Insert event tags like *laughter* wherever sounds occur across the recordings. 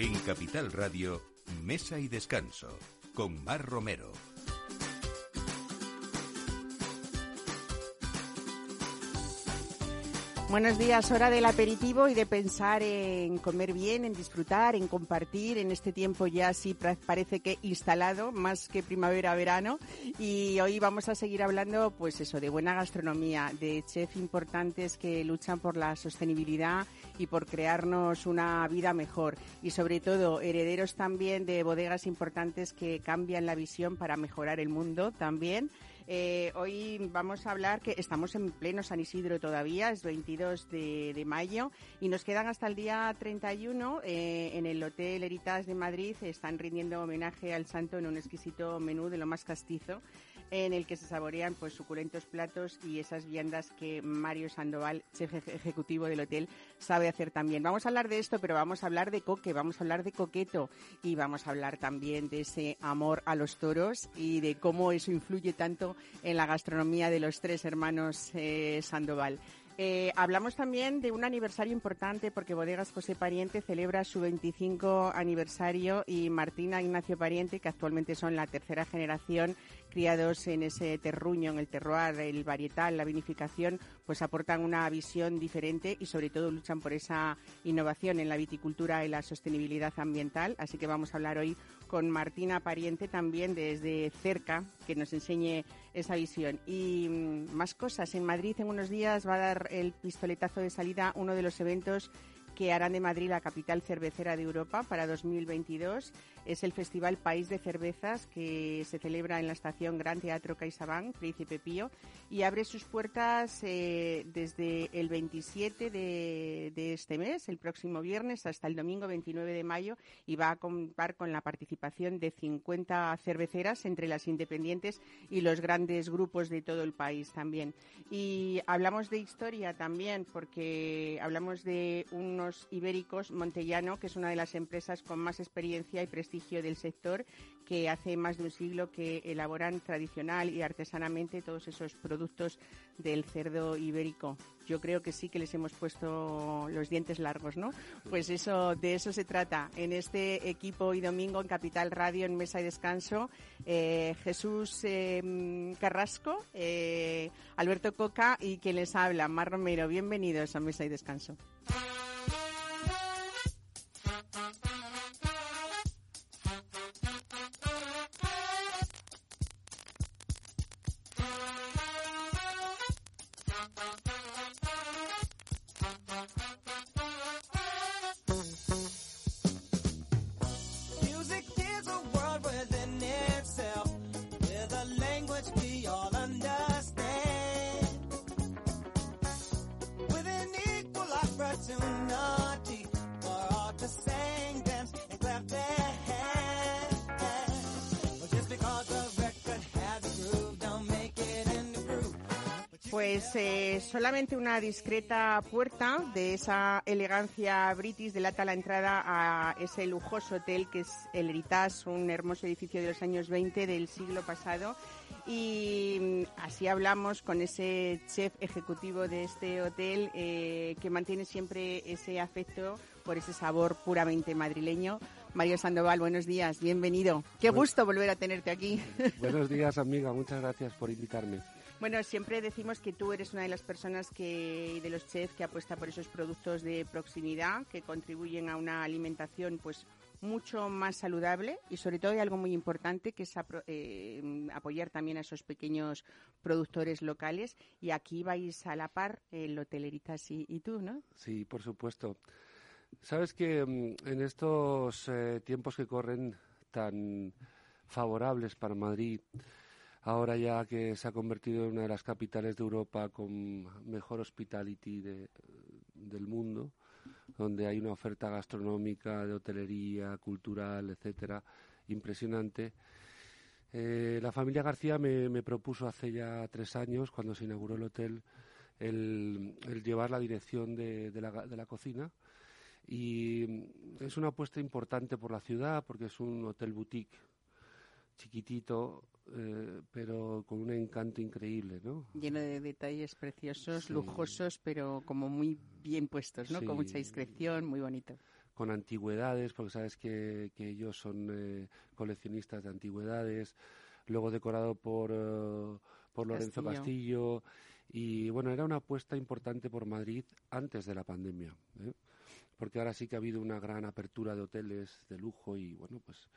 En Capital Radio, Mesa y Descanso, con Mar Romero. Buenos días, hora del aperitivo y de pensar en comer bien, en disfrutar, en compartir en este tiempo ya sí parece que instalado, más que primavera-verano. Y hoy vamos a seguir hablando, pues eso, de buena gastronomía, de chefs importantes que luchan por la sostenibilidad y por crearnos una vida mejor. Y sobre todo, herederos también de bodegas importantes que cambian la visión para mejorar el mundo también. Eh, hoy vamos a hablar que estamos en pleno San Isidro todavía, es 22 de, mayo y nos quedan hasta el día 31 eh, en el Hotel Heritas de Madrid. Están rindiendo homenaje al santo en un exquisito menú de lo más castizo en el que se saborean pues suculentos platos y esas viandas que Mario Sandoval, chef ejecutivo del hotel, sabe hacer también. Vamos a hablar de esto, pero vamos a hablar de coque, vamos a hablar de coqueto y vamos a hablar también de ese amor a los toros y de cómo eso influye tanto en la gastronomía de los tres hermanos eh, Sandoval. Eh, hablamos también de un aniversario importante porque Bodegas José Pariente celebra su 25 aniversario y Martina Ignacio Pariente, que actualmente son la tercera generación criados en ese terruño, en el terroir, el varietal, la vinificación, pues aportan una visión diferente y sobre todo luchan por esa innovación en la viticultura y la sostenibilidad ambiental. Así que vamos a hablar hoy con Martina Pariente también desde cerca, que nos enseñe esa visión. Y mm, más cosas. En Madrid en unos días va a dar el pistoletazo de salida uno de los eventos que harán de Madrid la capital cervecera de Europa para 2022. Es el Festival País de Cervezas que se celebra en la estación Gran Teatro CaixaBank, Príncipe Pío, y abre sus puertas eh, desde el 27 de, de, este mes, el próximo viernes, hasta el domingo 29 de mayo, y va a contar con la participación de 50 cerveceras entre las independientes y los grandes grupos de todo el país también. Y hablamos de historia también, porque hablamos de unos Ibéricos Montellano, que es una de las empresas con más experiencia y prestigio del sector, que hace más de un siglo que elaboran tradicional y artesanamente todos esos productos del cerdo ibérico. Yo creo que sí que les hemos puesto los dientes largos, ¿no? Pues eso, de eso se trata. En este equipo y domingo en Capital Radio, en Mesa y Descanso, eh, Jesús eh, Carrasco, eh, Alberto Coca y quien les habla, Mar Romero. Bienvenidos a Mesa y Descanso. Pues eh, solamente una discreta puerta de esa elegancia british delata la entrada a ese lujoso hotel que es el Heritage, un hermoso edificio de los años 20 del siglo pasado. Y mm, así hablamos con ese chef ejecutivo de este hotel eh, que mantiene siempre ese afecto por ese sabor puramente madrileño. Mario Sandoval, buenos días, bienvenido. Qué gusto volver a tenerte aquí. *laughs* Buenos días, amiga, muchas gracias por invitarme. Bueno, siempre decimos que tú eres una de las personas que, de los chefs que apuesta por esos productos de proximidad que contribuyen a una alimentación pues mucho más saludable y sobre todo hay algo muy importante que es eh, apoyar también a esos pequeños productores locales y aquí vais a la par el Hoteleritas y, y tú, ¿no? Sí, por supuesto. Sabes que mm, en estos eh, tiempos que corren tan favorables para Madrid, ahora ya que se ha convertido en una de las capitales de Europa con mejor hospitality del mundo, donde hay una oferta gastronómica, de hotelería, cultural, etcétera, impresionante. Eh, la familia García me, propuso hace ya tres años, cuando se inauguró el hotel, el, llevar la dirección de, de la cocina. Y es una apuesta importante por la ciudad, porque es un hotel boutique chiquitito, eh, pero con un encanto increíble, ¿no? Lleno de detalles preciosos, lujosos, pero como muy bien puestos, ¿no? Con mucha discreción, muy bonito. con antigüedades, porque sabes que, que ellos son eh, coleccionistas de antigüedades, luego decorado por, eh, por Lorenzo Castillo. Y bueno, era una apuesta importante por Madrid antes de la pandemia, ¿eh? porque ahora sí que ha habido una gran apertura de hoteles de lujo y bueno, pues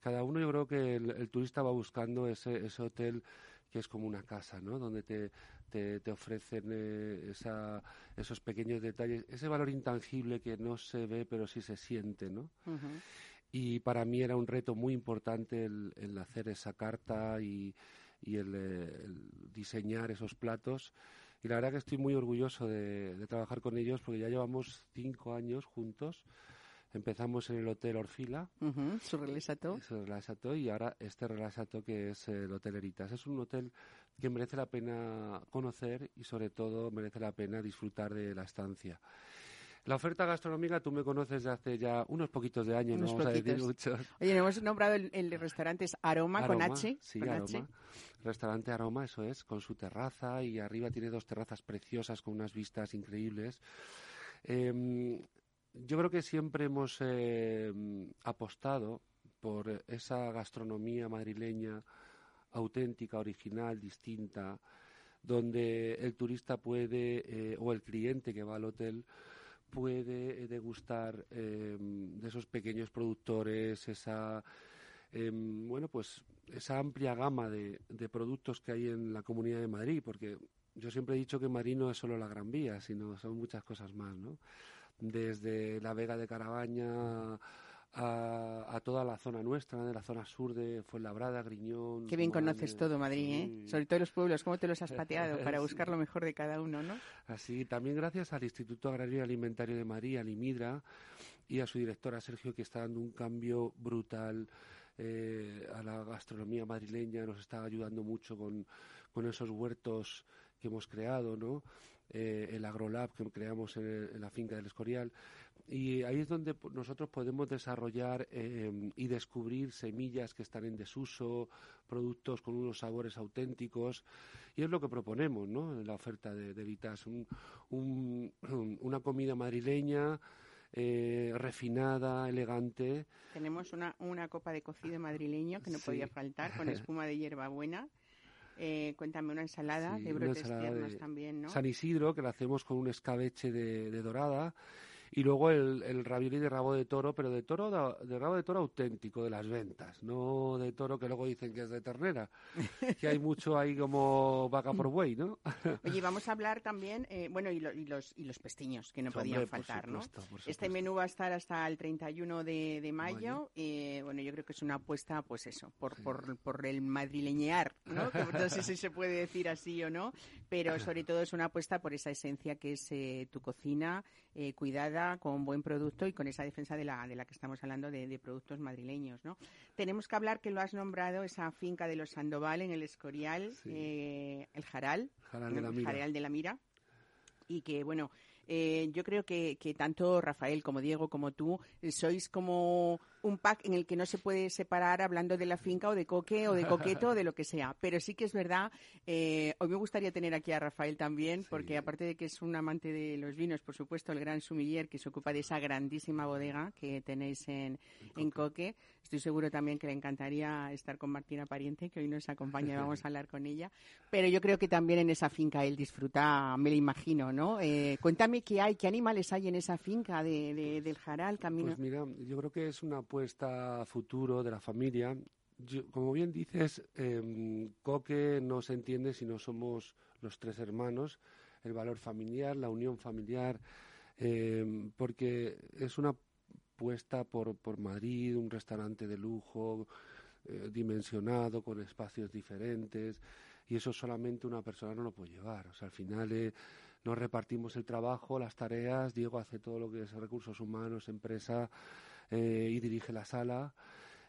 cada uno yo creo que el, turista va buscando ese, ese hotel que es como una casa, ¿no? Donde te, te, ofrecen eh, esa, esos pequeños detalles, ese valor intangible que no se ve pero sí se siente, ¿no? Y para mí era un reto muy importante el, hacer esa carta y, y el, diseñar esos platos. Y la verdad que estoy muy orgulloso de, de trabajar con ellos porque ya llevamos cinco años juntos Empezamos en el Hotel Orfila. su relaxato. Su relaxato y ahora este relaxato que es el Hotel Eritas. Es un hotel que merece la pena conocer y sobre todo merece la pena disfrutar de la estancia. La oferta gastronómica tú me conoces de hace ya unos poquitos de años, no vamos a decir muchos. Oye, hemos nombrado el, restaurante es Aroma, con H. Sí, Aroma. Restaurante Aroma, eso es, con su terraza y arriba tiene dos terrazas preciosas con unas vistas increíbles. Eh, yo creo que siempre hemos eh, apostado por esa gastronomía madrileña auténtica, original, distinta, donde el turista puede, eh, o el cliente que va al hotel, puede degustar eh, de esos pequeños productores, esa, bueno, pues esa amplia gama de, de, productos que hay en la Comunidad de Madrid, porque yo siempre he dicho que Madrid no es solo la Gran Vía, sino son muchas cosas más, ¿no? Desde la Vega de Carabaña a, toda la zona nuestra, de la zona sur de Fuenlabrada, Griñón. Qué bien conoces todo Madrid, ¿eh? Sobre todo los pueblos, cómo te los has pateado *laughs* para buscar lo mejor de cada uno, ¿no? Así, también gracias al Instituto Agrario y Alimentario de Madrid, al IMIDRA, y a su directora Sergio, que está dando un cambio brutal eh, a la gastronomía madrileña, nos está ayudando mucho con, con esos huertos que hemos creado, ¿no? Eh, el AgroLab que creamos en, la finca del Escorial. Y ahí es donde nosotros podemos desarrollar em, y descubrir semillas que están en desuso, productos con unos sabores auténticos. Y es lo que proponemos ¿no? en la oferta de, de Vitas. *clears throat* una comida madrileña. Eh, refinada, elegante. Tenemos una, una copa de cocido madrileño que no podía faltar, con *laughs* espuma de hierbabuena. Eh, cuéntame una ensalada de brotes tiernos también, ¿no? San Isidro, que la hacemos con un escabeche de, de dorada y luego el, el ravioli de rabo de toro, pero de toro de, rabo de toro auténtico, de las ventas, no de toro que luego dicen que es de ternera, *laughs* que hay mucho ahí como vaca por buey, ¿no? *laughs* Oye, vamos a hablar también, eh, bueno, y, los, y los pestiños, que no podían faltar, ¿no? Este menú va a estar hasta el 31 de, de mayo, y bueno, yo creo que es una apuesta, pues eso, por, por, por el madrileñear, ¿no? *laughs* no sé si se puede decir así o no, pero sobre todo es una apuesta por esa esencia que es eh, tu cocina, eh, cuidada, con buen producto y con esa defensa de la, de la que estamos hablando de, productos madrileños. ¿no? Tenemos que hablar que lo has nombrado, esa finca de los Sandoval en el Escorial, eh, el Jaral, Jaral de la Mira, y que, bueno, eh, yo creo que, que, tanto Rafael como Diego como tú sois como un pack en el que no se puede separar hablando de la finca o de coque o de coqueto o de lo que sea. Pero sí que es verdad, eh, hoy me gustaría tener aquí a Rafael también, porque aparte de que es un amante de los vinos, por supuesto, el gran sumiller que se ocupa de esa grandísima bodega que tenéis en, en coque, estoy seguro también que le encantaría estar con Martina Pariente, que hoy nos acompaña y *laughs* vamos a hablar con ella. Pero yo creo que también en esa finca él disfruta, me lo imagino, ¿no? Eh, cuéntame qué hay, qué animales hay en esa finca de, del Jaral, Camino. Pues mira, yo creo que es una apuesta futuro de la familia. como bien dices, eh, Coque no se entiende si no somos los tres hermanos, el valor familiar, la unión familiar, em, porque es una apuesta por, por Madrid, un restaurante de lujo, eh, dimensionado, con espacios diferentes, y eso solamente una persona no lo puede llevar. O sea, al final eh, nos repartimos el trabajo, las tareas, Diego hace todo lo que es recursos humanos, empresa, eh, y dirige la sala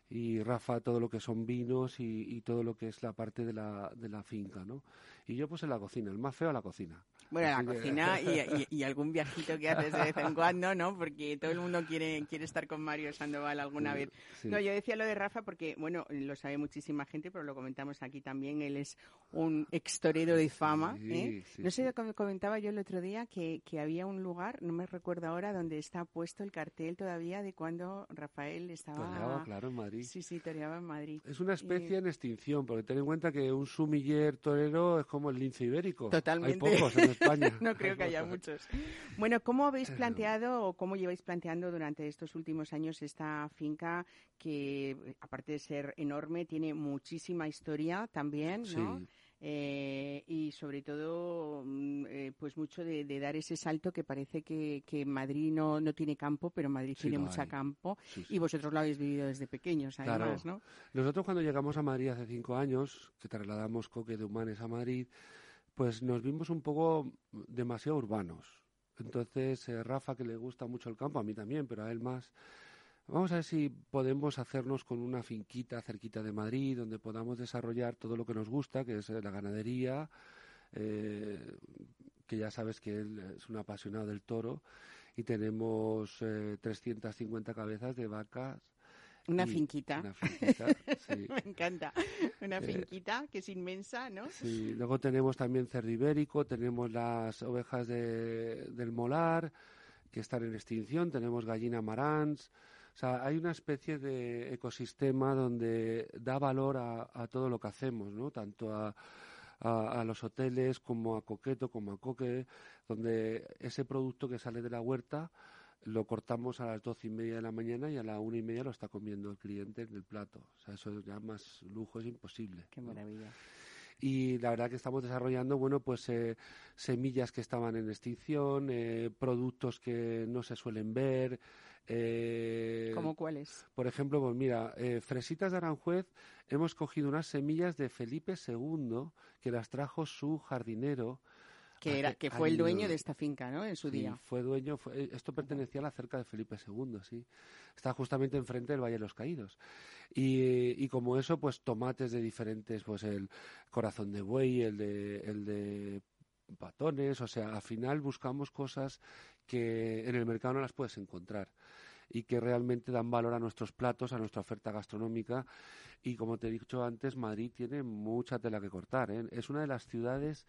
y Rafa todo lo que son vinos y, todo lo que es la parte de la, de la finca, ¿no? Y yo pues en la cocina, el más feo a la cocina. Bueno, la cocina *laughs* y, algún viajito que haces de vez en cuando, ¿no? Porque todo el mundo quiere, quiere estar con Mario Sandoval alguna vez. No, yo decía lo de Rafa porque, bueno, lo sabe muchísima gente, pero lo comentamos aquí también. Él es un extorero de fama. ¿eh? no sé, comentaba yo el otro día que, que había un lugar, no me recuerdo ahora, donde está puesto el cartel todavía de cuando Rafael estaba... Toreaba, claro, en Madrid. Sí, sí, toreaba en Madrid. Es una especie en extinción, porque ten en cuenta que un sumiller torero es como el lince ibérico. Totalmente. Hay pocos en *laughs* España. *laughs* no creo que haya muchos. Bueno, ¿cómo habéis planteado o cómo lleváis planteando durante estos últimos años esta finca que, aparte de ser enorme, tiene muchísima historia también, ¿no? Eh, y sobre todo mm, eh, pues mucho de, dar ese salto que parece que, que Madrid no, no tiene campo pero Madrid tiene mucha campo y vosotros lo habéis vivido desde pequeños además ¿no? nosotros cuando llegamos a Madrid hace cinco años que trasladamos Coque de Humanes a Madrid pues nos vimos un poco demasiado urbanos entonces eh, Rafa que le gusta mucho el campo a mí también pero a él más Vamos a ver si podemos hacernos con una finquita cerquita de Madrid donde podamos desarrollar todo lo que nos gusta, que es eh, la ganadería, eh, que ya sabes que él es un apasionado del toro, y tenemos eh, 350 cabezas de vacas. Una finquita. Una finquita, sí. *laughs* Me encanta. Una eh, finquita que es inmensa, ¿no? Sí, luego tenemos también cerdo ibérico, tenemos las ovejas de, del molar, que están en extinción, tenemos gallina marans, o sea, hay una especie de ecosistema donde da valor a, todo lo que hacemos, ¿no? Tanto a, a, los hoteles como a Coqueto, como a Coque, donde ese producto que sale de la huerta lo cortamos a las doce y media de la mañana y a la una y media lo está comiendo el cliente en el plato. O sea, eso ya más lujo es imposible. Qué maravilla. y la verdad que estamos desarrollando bueno pues eh, semillas que estaban en extinción eh, productos que no se suelen ver eh, ¿Cómo cuáles? Por ejemplo, pues mira, eh, Fresitas de Aranjuez, hemos cogido unas semillas de Felipe II que las trajo su jardinero. Que, era, que fue el dueño de esta finca, ¿no? En su sí, día. fue dueño. esto pertenecía a la cerca de Felipe II, sí. Está justamente enfrente del Valle de los Caídos. Y, y, como eso, pues tomates de diferentes, pues el corazón de buey, el de, el de patones, o sea, al final buscamos cosas que en el mercado no las puedes encontrar y que realmente dan valor a nuestros platos, a nuestra oferta gastronómica. Y como te he dicho antes, Madrid tiene mucha tela que cortar. ¿eh? Es una de las ciudades,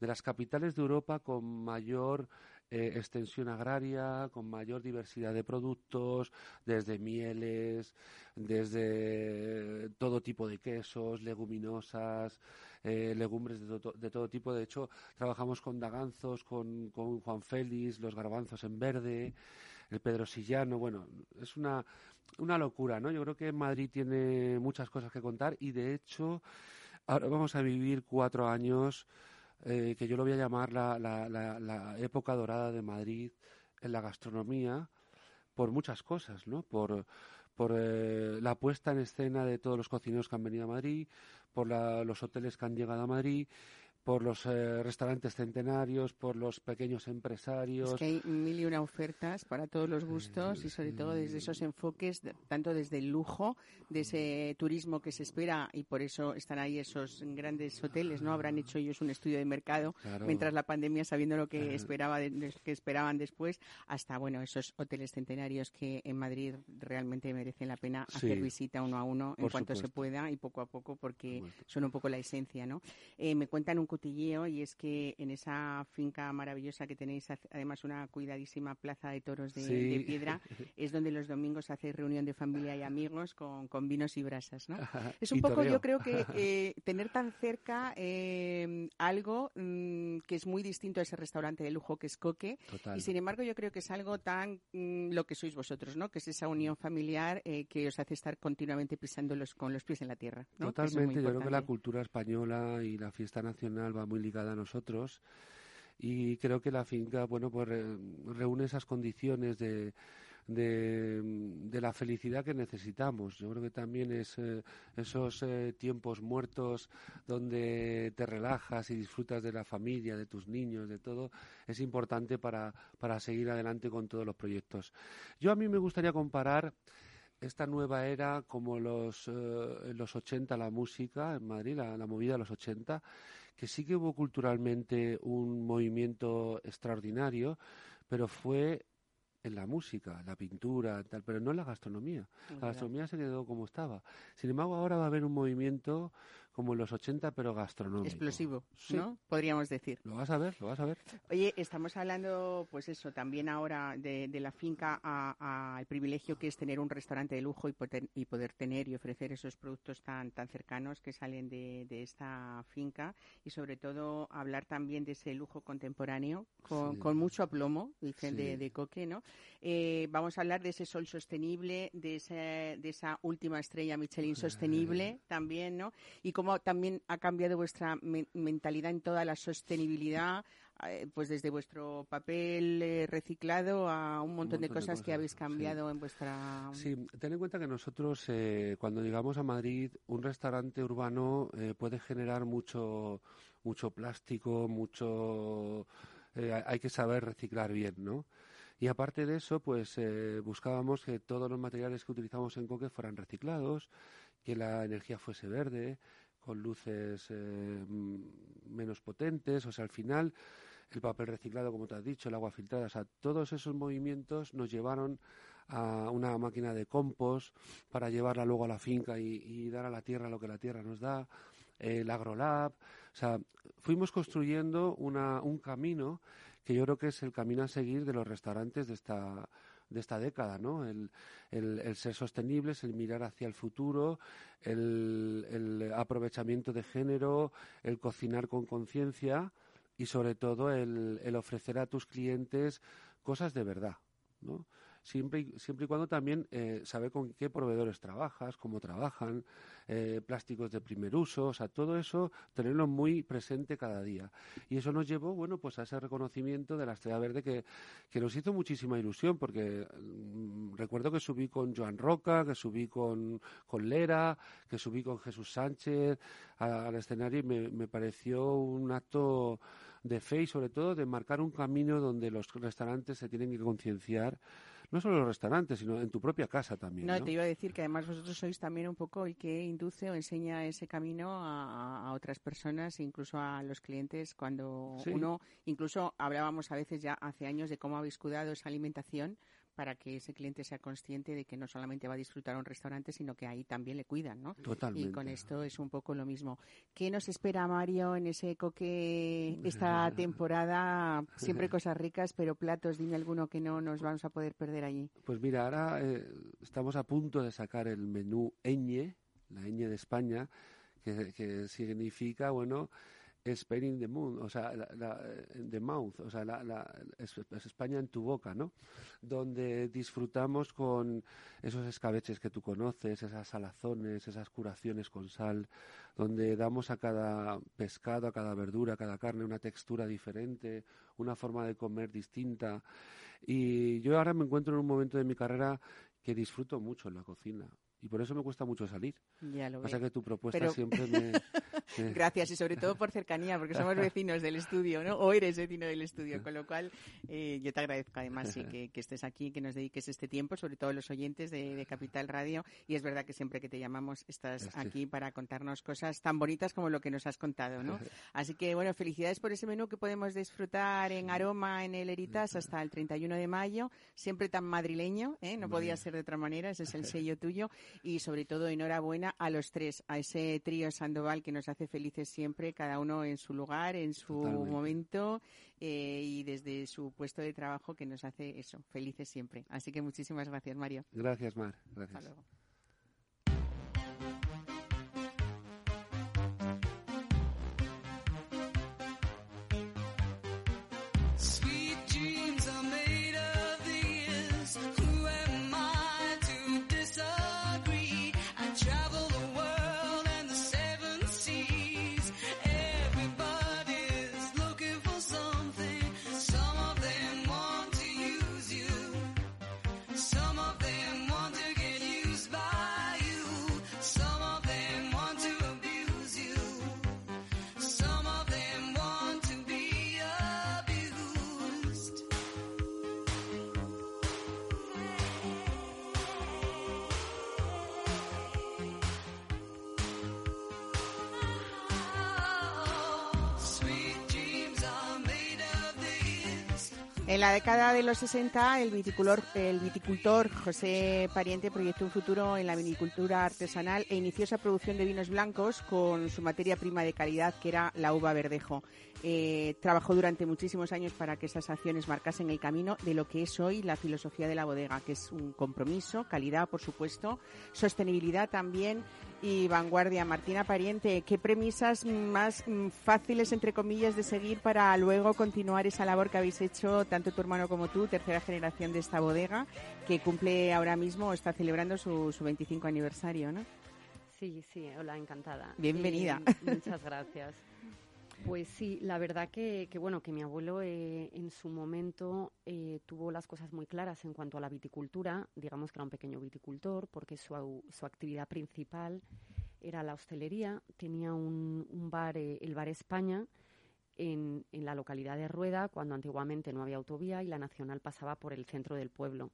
de las capitales de Europa con mayor eh, extensión agraria, con mayor diversidad de productos, desde mieles, desde todo tipo de quesos, leguminosas, eh, legumbres de, todo tipo. De hecho, trabajamos con daganzos, con, con Juan Félix, los garbanzos en verde, el pedrosillano. Bueno, es una, una locura, ¿no? Yo creo que Madrid tiene muchas cosas que contar y, de hecho, ahora vamos a vivir cuatro años eh, que yo lo voy a llamar la, la, la, época dorada de Madrid en la gastronomía por muchas cosas, ¿no? Por, por eh, la puesta en escena de todos los cocineros que han venido a Madrid, por los hoteles que han llegado a Madrid, por los eh, restaurantes centenarios, por los pequeños empresarios. Es que hay mil y una ofertas para todos los gustos y sobre todo desde esos enfoques, tanto desde el lujo, de ese turismo que se espera y por eso están ahí esos grandes hoteles, ¿no? Habrán hecho ellos un estudio de mercado mientras la pandemia, sabiendo lo que, esperaba que esperaban después, hasta, bueno, esos hoteles centenarios que en Madrid realmente merecen la pena hacer visita uno a uno en cuanto se pueda y poco a poco porque son un poco la esencia, ¿no? Eh, me cuentan un cotilleo y es que en esa finca maravillosa que tenéis, además una cuidadísima plaza de toros de, piedra, *laughs* es donde los domingos hacéis reunión de familia y amigos con, con vinos y brasas, ¿no? Es un poco, yo creo que eh, tener tan cerca eh, algo mm, que es muy distinto a ese restaurante de lujo que es Coque. Y sin embargo yo creo que es algo tan mm, lo que sois vosotros, ¿no? Que es esa unión familiar eh, que os hace estar continuamente pisando con los pies en la tierra. Totalmente, yo creo que la cultura española y la fiesta nacional va muy ligada a nosotros y creo que la finca, bueno, pues reúne esas condiciones de, de, la felicidad que necesitamos. Yo creo que también es eh, esos eh, tiempos muertos donde te relajas y disfrutas de la familia, de tus niños, de todo, es importante para, para seguir adelante con todos los proyectos. Yo a mí me gustaría comparar esta nueva era como los, eh, los 80, la música en Madrid, la, la movida de los 80, que sí que hubo culturalmente un movimiento extraordinario, pero fue en la música, la pintura, tal, pero no en la gastronomía. La gastronomía se quedó como estaba. Sin embargo, ahora va a haber un movimiento como en los 80, pero gastronómico. Explosivo, ¿no? Podríamos decir. Lo vas a ver, lo vas a ver. Oye, estamos hablando, pues eso, también ahora de, la finca al privilegio que es tener un restaurante de lujo y poder, y poder tener y ofrecer esos productos tan, tan cercanos que salen de, esta finca y sobre todo hablar también de ese lujo contemporáneo con, mucho aplomo, dicen de, Coque, ¿no? Eh, vamos a hablar de ese sol sostenible, de, de esa última estrella Michelin sostenible también, ¿no? Y cómo también ha cambiado vuestra mentalidad en toda la sostenibilidad, eh, pues desde vuestro papel eh, reciclado a un montón, de, cosas que habéis cambiado en vuestra. Sí, ten en cuenta que nosotros eh, cuando llegamos a Madrid, un restaurante urbano puede generar mucho, mucho plástico, mucho. hay que saber reciclar bien, ¿no? Y aparte de eso, pues buscábamos que todos los materiales que utilizamos en Coque fueran reciclados, que la energía fuese verde, con luces eh, menos potentes, o sea, al final el papel reciclado, como te has dicho, el agua filtrada, o sea, todos esos movimientos nos llevaron a una máquina de compost para llevarla luego a la finca y, dar a la tierra lo que la tierra nos da, el agrolab, o sea, fuimos construyendo una, un camino que yo creo que es el camino a seguir de los restaurantes de esta de esta década, ¿no? El, el, ser sostenibles, el mirar hacia el futuro, el, el aprovechamiento de género, el cocinar con conciencia y sobre todo el, el ofrecer a tus clientes cosas de verdad, ¿no? Siempre y, siempre y cuando también eh, saber con qué proveedores trabajas, cómo trabajan, eh, plásticos de primer uso, o sea, todo eso tenerlo muy presente cada día. Y eso nos llevó, bueno, pues a ese reconocimiento de la Estrella Verde que, que nos hizo muchísima ilusión, porque mm, recuerdo que subí con Joan Roca, que subí con, con Lera, que subí con Jesús Sánchez al escenario y me, me pareció un acto de fe y sobre todo de marcar un camino donde los restaurantes se tienen que concienciar no solo en los restaurantes, sino en tu propia casa también. No, te iba a decir que además vosotros sois también un poco el que induce o enseña ese camino a, otras personas, incluso a los clientes, cuando uno, incluso hablábamos a veces ya hace años de cómo habéis cuidado esa alimentación para que ese cliente sea consciente de que no solamente va a disfrutar un restaurante, sino que ahí también le cuidan, ¿no? Totalmente. Y con esto es un poco lo mismo. ¿Qué nos espera, Mario, en ese coque esta *laughs* temporada? Siempre cosas ricas, pero platos, dime alguno que no nos vamos a poder perder allí. Pues mira, ahora eh, estamos a punto de sacar el menú Eñe, la Eñe de España, que, que significa, bueno, Spain in the moon, o sea, la, the mouth, o sea, la, es, España en tu boca, ¿no? Donde disfrutamos con esos escabeches que tú conoces, esas salazones, esas curaciones con sal, donde damos a cada pescado, a cada verdura, a cada carne una textura diferente, una forma de comer distinta. Y yo ahora me encuentro en un momento de mi carrera que disfruto mucho en la cocina y por eso me cuesta mucho salir. Ya lo Pasa que tu propuesta siempre me... *laughs* Gracias y sobre todo por cercanía, porque somos *laughs* vecinos del estudio, ¿no? O eres vecino del estudio, *laughs* con lo cual eh, yo te agradezco además sí, que, estés aquí, que nos dediques este tiempo, sobre todo los oyentes de, Capital Radio. Y es verdad que siempre que te llamamos estás aquí para contarnos cosas tan bonitas como lo que nos has contado, ¿no? Así que bueno, felicidades por ese menú que podemos disfrutar en Aroma, en el Eritas, hasta el 31 de mayo, siempre tan madrileño, ¿eh? No podía ser de otra manera, ese es el sello tuyo y sobre todo enhorabuena a los tres, a ese trío Sandoval que nos hace felices siempre, cada uno en su lugar, en su momento eh, y desde su puesto de trabajo que nos hace eso, felices siempre. Así que muchísimas gracias, Mario. Gracias, Mar. Gracias. En la década de los 60, el viticultor, José Pariente proyectó un futuro en la vinicultura artesanal e inició esa producción de vinos blancos con su materia prima de calidad, que era la uva verdejo. Eh, trabajó durante muchísimos años para que esas acciones marcasen el camino de lo que es hoy la filosofía de la bodega, que es un compromiso, calidad, por supuesto, sostenibilidad también y vanguardia. Martina Pariente, ¿qué premisas más mm, fáciles, entre comillas, de seguir para luego continuar esa labor que habéis hecho tanto tu hermano como tú, tercera generación de esta bodega, que cumple ahora mismo, está celebrando su, su 25 aniversario, ¿no? Sí, sí, hola, encantada. Bienvenida. Muchas gracias. Pues sí, la verdad que, que bueno, que mi abuelo eh, en su momento eh, tuvo las cosas muy claras en cuanto a la viticultura, digamos que era un pequeño viticultor, porque su, su actividad principal era la hostelería, tenía un, un bar, eh, el Bar España, en, en la localidad de Rueda, cuando antiguamente no había autovía y la nacional pasaba por el centro del pueblo.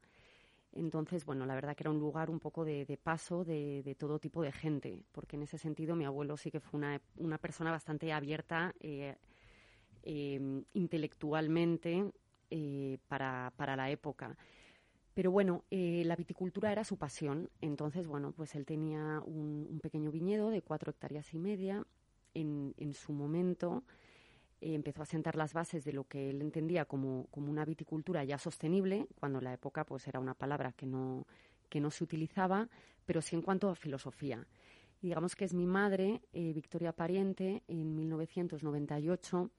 Entonces, bueno, la verdad que era un lugar un poco de, paso de, todo tipo de gente, porque en ese sentido mi abuelo sí que fue una, persona bastante abierta eh, eh, intelectualmente eh, para, para, la época. Pero bueno, la viticultura era su pasión, entonces, bueno, pues él tenía un, pequeño viñedo de cuatro hectáreas y media. En su momento, eh, empezó a sentar las bases de lo que él entendía como, como, una viticultura ya sostenible, cuando en la época pues era una palabra que no, que no se utilizaba, pero sí en cuanto a filosofía. Y digamos que es mi madre, eh, Victoria Pariente, en 1998,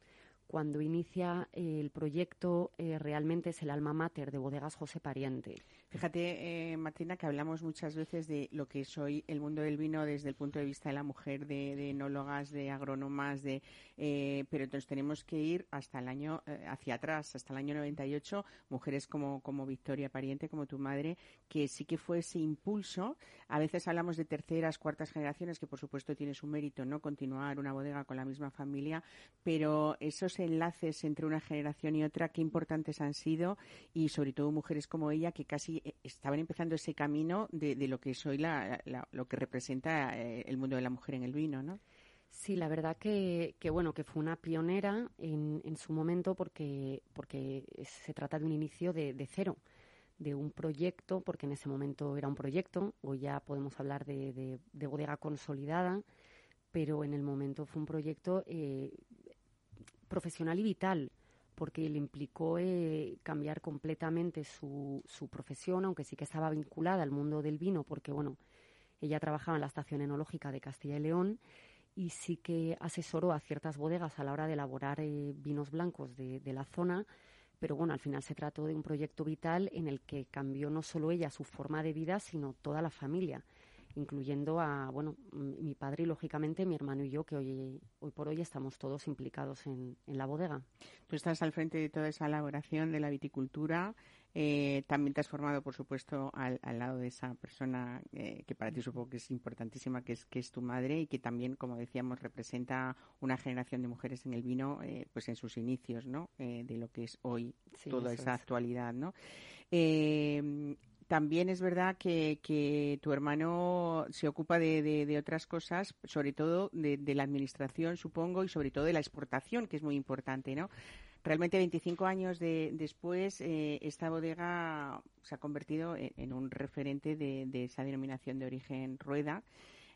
cuando inicia eh, el proyecto, eh, realmente es el alma mater de Bodegas José Pariente. Fíjate, eh, Martina, que hablamos muchas veces de lo que es hoy el mundo del vino desde el punto de vista de la mujer, de, enólogas, de agrónomas, de, eh, pero entonces tenemos que ir hasta el año, eh, hacia atrás, hasta el año 98, mujeres como, como Victoria Pariente, como tu madre, que sí que fue ese impulso. A veces hablamos de terceras, cuartas generaciones, que por supuesto tiene su mérito, ¿no? Continuar una bodega con la misma familia, pero esos enlaces entre una generación y otra, qué importantes han sido y sobre todo mujeres como ella que casi estaban empezando ese camino de, lo que es hoy la, la, lo que representa eh, el mundo de la mujer en el vino, ¿no? Sí, la verdad que, que bueno, que fue una pionera en, en, su momento porque, porque se trata de un inicio de, cero, de un proyecto, porque en ese momento era un proyecto, hoy ya podemos hablar de bodega consolidada, pero en el momento fue un proyecto eh, profesional y vital, porque le implicó eh, cambiar completamente su, su profesión, aunque sí que estaba vinculada al mundo del vino, porque bueno, ella trabajaba en la estación enológica de Castilla y León y sí que asesoró a ciertas bodegas a la hora de elaborar eh, vinos blancos de, de, la zona, pero bueno, al final se trató de un proyecto vital en el que cambió no solo ella su forma de vida, sino toda la familia incluyendo a bueno mi padre y lógicamente mi hermano y yo que hoy hoy por hoy estamos todos implicados en, en la bodega. Tú estás al frente de toda esa elaboración de la viticultura. Eh, también te has formado, por supuesto, al, al lado de esa persona eh, que para ti supongo que es importantísima, que es que es tu madre y que también, como decíamos, representa una generación de mujeres en el vino, eh, pues en sus inicios, ¿no? De lo que es hoy sí, toda esa es. actualidad, ¿no? También es verdad que, que, tu hermano se ocupa de, de, otras cosas, sobre todo de, la administración, supongo, y sobre todo de la exportación, que es muy importante, ¿no? Realmente 25 años después, eh, esta bodega se ha convertido en un referente de, esa denominación de origen rueda.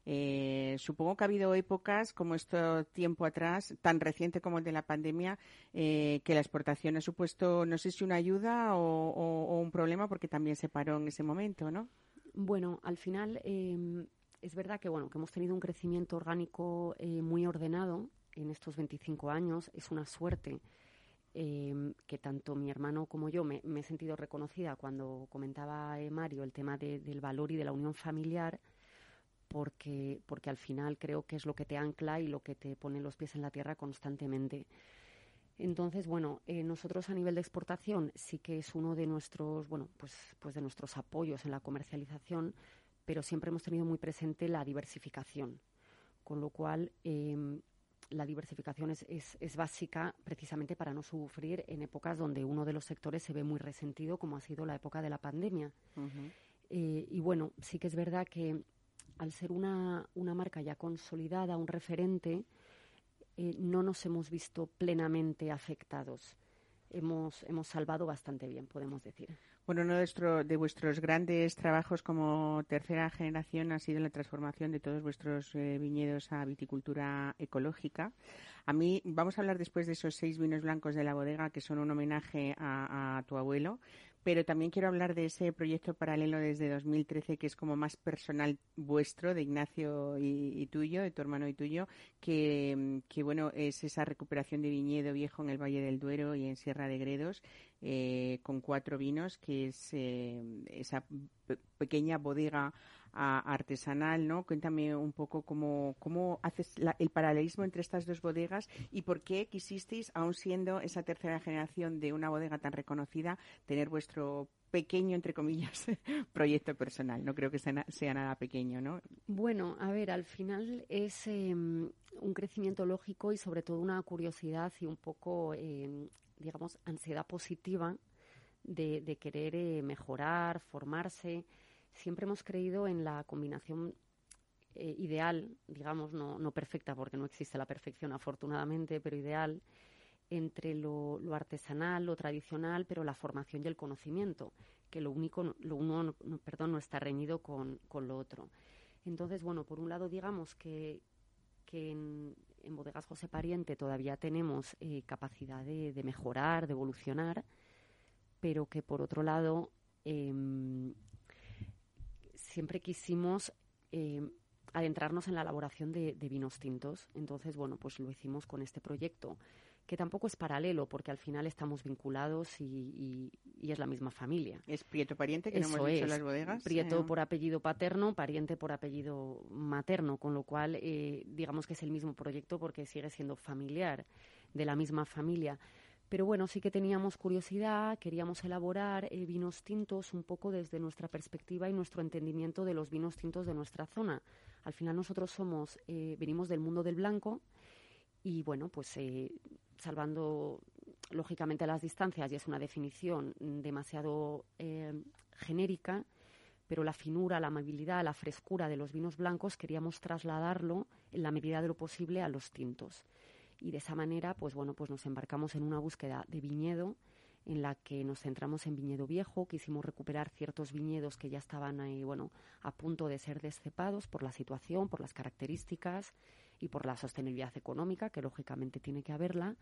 Eh, supongo que ha habido épocas como este tiempo atrás, tan reciente como el de la pandemia, eh, que la exportación ha supuesto, no sé si una ayuda o, un problema, porque también se paró en ese momento, ¿no? Bueno, al final eh, es verdad que bueno que hemos tenido un crecimiento orgánico eh, muy ordenado en estos 25 años. Es una suerte. Eh, que tanto mi hermano como yo me, he sentido reconocida cuando comentaba eh, Mario el tema de, del valor y de la unión familiar, porque, porque al final creo que es lo que te ancla y lo que te pone los pies en la tierra constantemente. Entonces, bueno, eh, nosotros a nivel de exportación sí que es uno de nuestros, bueno, pues, pues de nuestros apoyos en la comercialización, pero siempre hemos tenido muy presente la diversificación, con lo cual eh, la diversificación es, es, es, básica precisamente para no sufrir en épocas donde uno de los sectores se ve muy resentido, como ha sido la época de la pandemia. Uh -huh. eh, y bueno, sí que es verdad que al ser una, una marca ya consolidada, un referente, eh, no nos hemos visto plenamente afectados. hemos, hemos salvado bastante bien, podemos decir. Bueno, uno de, de, vuestros grandes trabajos como tercera generación ha sido la transformación de todos vuestros eh, viñedos a viticultura ecológica. A mí, vamos a hablar después de esos seis vinos blancos de la bodega, que son un homenaje a tu abuelo, pero también quiero hablar de ese proyecto paralelo desde 2013 que es como más personal vuestro, de Ignacio y, tuyo, de tu hermano y tuyo, que, bueno, es esa recuperación de viñedo viejo en el Valle del Duero y en Sierra de Gredos, eh, con cuatro vinos, que es eh, esa pequeña bodega artesanal, ¿no? Cuéntame un poco cómo, cómo haces el paralelismo entre estas dos bodegas y por qué quisisteis, aun siendo esa tercera generación de una bodega tan reconocida, tener vuestro pequeño, entre comillas, *laughs* proyecto personal. No creo que sea, nada pequeño, ¿no? Bueno, a ver, al final es em, un crecimiento lógico y sobre todo una curiosidad y un poco, em, digamos, ansiedad positiva de, querer eh, mejorar, formarse siempre hemos creído en la combinación eh, ideal, digamos, no, no, perfecta, porque no existe la perfección afortunadamente, pero ideal, entre lo, artesanal, lo tradicional, pero la formación y el conocimiento, que lo único, lo uno, perdón, no está reñido con, lo otro. Entonces, bueno, por un lado, digamos que, en, Bodegas José Pariente todavía tenemos eh, capacidad de, mejorar, de evolucionar, pero que por otro lado em, siempre quisimos eh, adentrarnos en la elaboración de, vinos tintos. Entonces, bueno, pues lo hicimos con este proyecto, que tampoco es paralelo, porque al final estamos vinculados y, es la misma familia. Es Prieto pariente, que no hemos dicho las bodegas. Prieto eh. por apellido paterno, pariente por apellido materno, con lo cual eh, digamos que es el mismo proyecto porque sigue siendo familiar, de la misma familia. Pero bueno, sí que teníamos curiosidad, queríamos elaborar eh, vinos tintos un poco desde nuestra perspectiva y nuestro entendimiento de los vinos tintos de nuestra zona. Al final nosotros somos, eh, venimos del mundo del blanco y bueno, pues eh, salvando lógicamente las distancias, y es una definición demasiado genérica, pero la finura, la amabilidad, la frescura de los vinos blancos queríamos trasladarlo en la medida de lo posible a los tintos y de esa manera, pues bueno, pues nos embarcamos en una búsqueda de viñedo en la que nos centramos en viñedo viejo, quisimos recuperar ciertos viñedos que ya estaban ahí, bueno, a punto de ser descepados por la situación, por las características y por la sostenibilidad económica, que lógicamente tiene que haberla.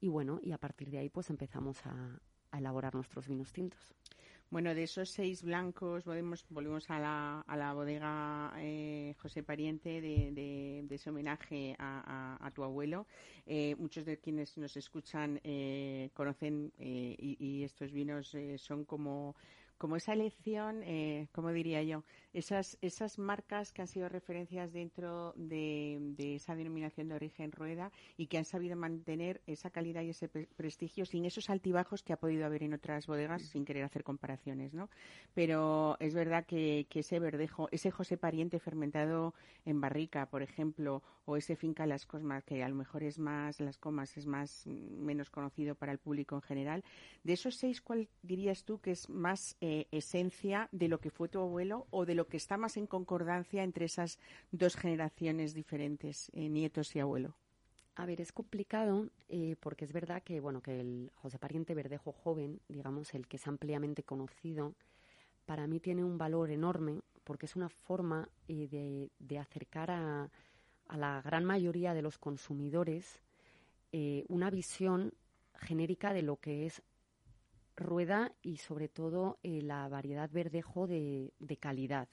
Y bueno, y a partir de ahí pues empezamos a, a elaborar nuestros vinos tintos. Bueno, de esos seis blancos, volvemos, volvemos a, la, bodega eh, José Pariente de, de, ese homenaje a, tu abuelo. Eh, muchos de quienes nos escuchan eh, conocen y, y, estos vinos son como como esa elección, eh, como diría yo, esas, esas marcas que han sido referencias dentro de, esa denominación de origen rueda y que han sabido mantener esa calidad y ese prestigio sin esos altibajos que ha podido haber en otras bodegas, sin querer hacer comparaciones, ¿no? Pero es verdad que, ese verdejo, ese José Pariente fermentado en barrica, por ejemplo, o ese finca Las Cosmas, que a lo mejor es más, Las Comas es más, menos conocido para el público en general, de esos seis, ¿cuál dirías tú que es más eh, esencia de lo que fue tu abuelo o de lo que está más en concordancia entre esas dos generaciones diferentes, eh, nietos y abuelo? A ver, es complicado eh, porque es verdad que, bueno, que el José Pariente Verdejo joven, digamos, el que es ampliamente conocido, para mí tiene un valor enorme porque es una forma de, acercar a, la gran mayoría de los consumidores una visión genérica de lo que es rueda y sobre todo eh, la variedad verdejo de, de, calidad.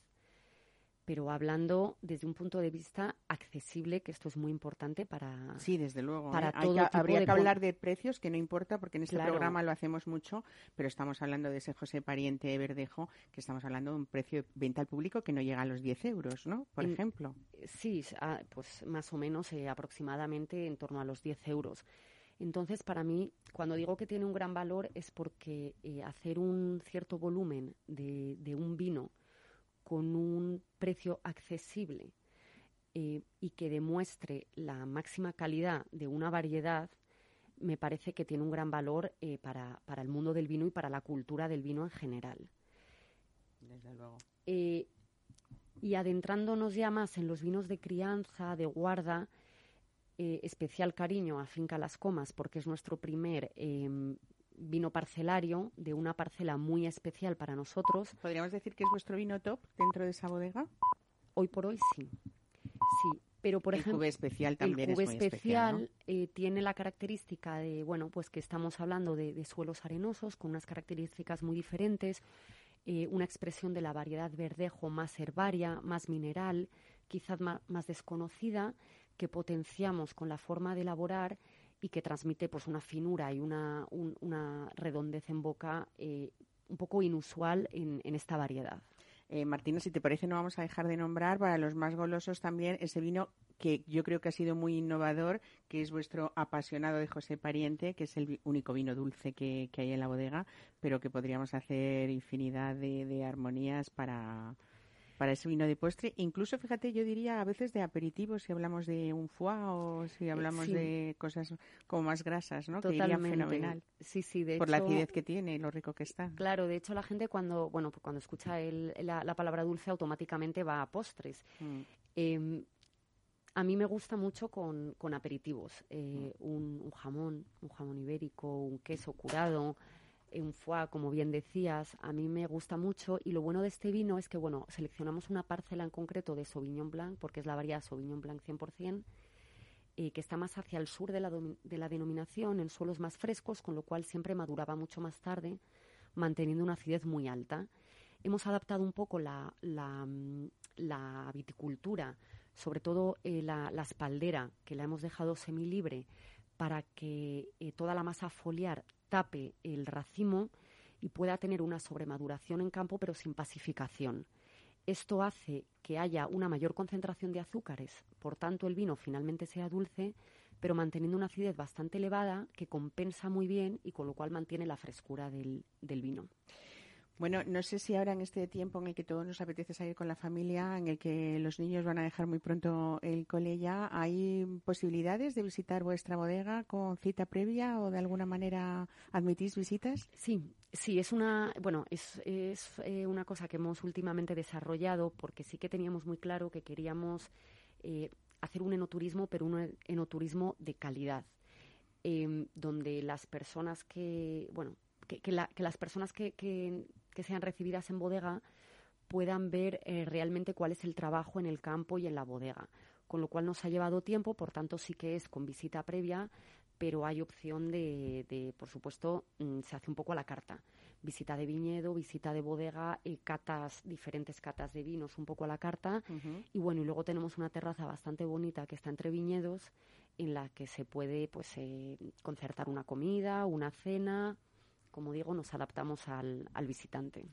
Pero hablando desde un punto de vista accesible, que esto es muy importante para. Sí, desde luego. Para ¿eh? habría que hablar de precios, que no importa, porque en este programa lo hacemos mucho, pero estamos hablando de ese José Pariente Verdejo, que estamos hablando de un precio de venta al público que no llega a los 10 euros, ¿no? Por ejemplo. Sí, ah, pues más o menos eh, aproximadamente en torno a los 10 euros. Entonces, para mí, cuando digo que tiene un gran valor es porque eh, hacer un cierto volumen de, un vino con un precio accesible eh, y que demuestre la máxima calidad de una variedad, me parece que tiene un gran valor eh, para, para, el mundo del vino y para la cultura del vino en general. Desde luego. y adentrándonos ya más en los vinos de crianza, de guarda, eh, especial cariño a Finca Las Comas porque es nuestro primer em, vino parcelario de una parcela muy especial para nosotros. ¿Podríamos decir que es vuestro vino top dentro de esa bodega? Hoy por hoy sí. Sí, pero por el ejemplo, especial también el cube es muy especial, eh, tiene la característica de, bueno, pues que estamos hablando de, suelos arenosos con unas características muy diferentes, eh, una expresión de la variedad verdejo más herbaria, más mineral, quizás más, desconocida, que potenciamos con la forma de elaborar y que transmite pues una finura y una, una redondez en boca eh, un poco inusual en esta variedad. Eh, Martina, si te parece, no vamos a dejar de nombrar para los más golosos también ese vino que yo creo que ha sido muy innovador, que es vuestro apasionado de José Pariente, que es el único vino dulce que, hay en la bodega, pero que podríamos hacer infinidad de armonías para, para ese vino de postre. Incluso, fíjate, yo diría a veces de aperitivo, si hablamos de un foie o si hablamos de cosas como más grasas, ¿no? Totalmente. Que iría fenomenal. Sí, sí, de Por la acidez que tiene y lo rico que está. Claro, de hecho la gente cuando, bueno, pues cuando escucha el, la, palabra dulce automáticamente va a postres. Mm. Em, a mí me gusta mucho con, con aperitivos. Eh, mm. un, un, jamón, un jamón ibérico, un queso curado, un foie, como bien decías, a mí me gusta mucho y lo bueno de este vino es que, bueno, seleccionamos una parcela en concreto de Sauvignon Blanc, porque es la variedad Sauvignon Blanc 100%, eh, que está más hacia el sur de la, de la denominación, en suelos más frescos, con lo cual siempre maduraba mucho más tarde, manteniendo una acidez muy alta. Hemos adaptado un poco la, la, mm, viticultura, sobre todo eh, la, espaldera, que la hemos dejado semilibre, para que eh, toda la masa foliar tape el racimo y pueda tener una sobremaduración en campo pero sin pacificación. Esto hace que haya una mayor concentración de azúcares, por tanto el vino finalmente sea dulce, pero manteniendo una acidez bastante elevada que compensa muy bien y con lo cual mantiene la frescura del, del vino. Bueno, no sé si ahora en este tiempo en el que todos nos apetece salir con la familia, en el que los niños van a dejar muy pronto el cole ya, ¿hay posibilidades de visitar vuestra bodega con cita previa o de alguna manera admitís visitas? Sí, sí, es una, bueno, es, es eh, una cosa que hemos últimamente desarrollado porque sí que teníamos muy claro que queríamos eh, hacer un enoturismo, pero un enoturismo de calidad. Em, donde las personas que, bueno, que, que, las personas que, que sean recibidas en bodega puedan ver eh, realmente cuál es el trabajo en el campo y en la bodega. Con lo cual nos ha llevado tiempo, por tanto sí que es con visita previa, pero hay opción de, por supuesto, mm, se hace un poco a la carta. Visita de viñedo, visita de bodega, eh, catas, diferentes catas de vinos, un poco a la carta. Y bueno, y luego tenemos una terraza bastante bonita que está entre viñedos, en la que se puede pues eh, concertar una comida, una cena, como digo, nos adaptamos al, visitante.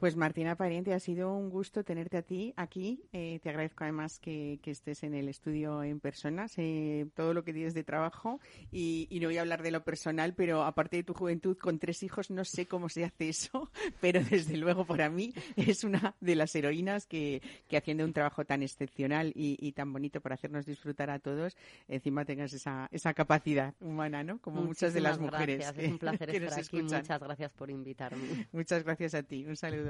Pues Martina Pariente, ha sido un gusto tenerte a ti aquí. Eh, te agradezco además que, estés en el estudio en persona, sé todo lo que tienes de trabajo y, no voy a hablar de lo personal, pero aparte de tu juventud con tres hijos, no sé cómo se hace eso, *laughs* pero desde luego para mí es una de las heroínas que, que haciendo un trabajo tan excepcional y, tan bonito para hacernos disfrutar a todos, encima tengas esa, esa capacidad humana, ¿no? Como muchas de las mujeres. Gracias. Es un *laughs* placer estar aquí. Muchas gracias por invitarme. Muchas gracias a ti. Un saludo.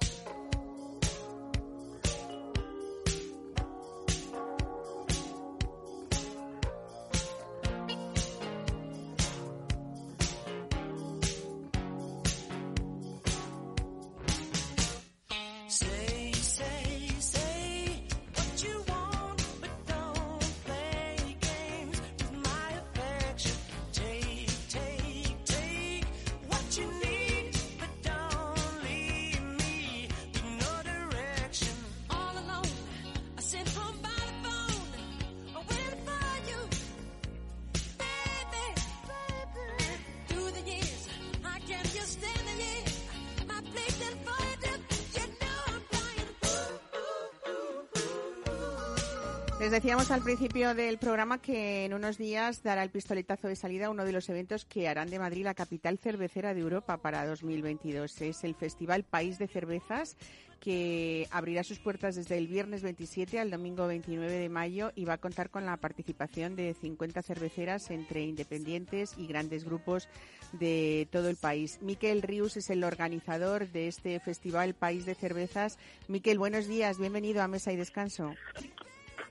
Les decíamos al principio del programa que en unos días dará el pistoletazo de salida uno de los eventos que harán de Madrid la capital cervecera de Europa para 2022. Es el Festival País de Cervezas que abrirá sus puertas desde el viernes 27 al domingo 29 de mayo y va a contar con la participación de 50 cerveceras entre independientes y grandes grupos de todo el país. Miquel Rius es el organizador de este Festival País de Cervezas. Miquel, buenos días, bienvenido a Mesa y Descanso.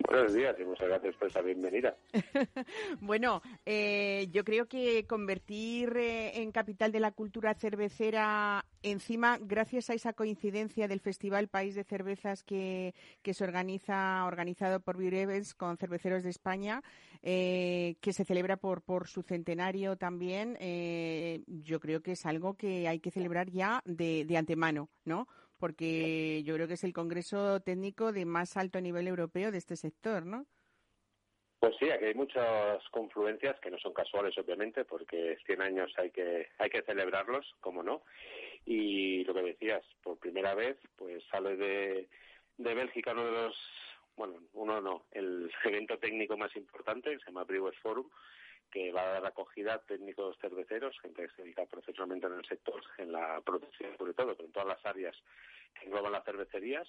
Buenos días y muchas gracias por esa bienvenida. *laughs* bueno, eh, yo creo que convertir eh, en capital de la cultura cervecera, encima, gracias a esa coincidencia del Festival País de Cervezas que, que se organiza, organizado por Virevens con cerveceros de España, eh, que se celebra por, por su centenario también, yo creo que es algo que hay que celebrar ya de, de antemano, ¿no? Porque yo creo que es el congreso técnico de más alto nivel europeo de este sector, ¿no? Pues sí, aquí hay muchas confluencias que no son casuales, obviamente, porque 100 años hay que hay que celebrarlos, como no. Y lo que decías, por primera vez, pues sale de, de Bélgica uno de los, bueno, uno no, el *laughs* evento técnico más importante, se llama Brewers Forum, que va a dar acogida a técnicos cerveceros, gente que se dedica profesionalmente en el sector, en la producción sobre todo, pero en todas las áreas que engloban las cervecerías,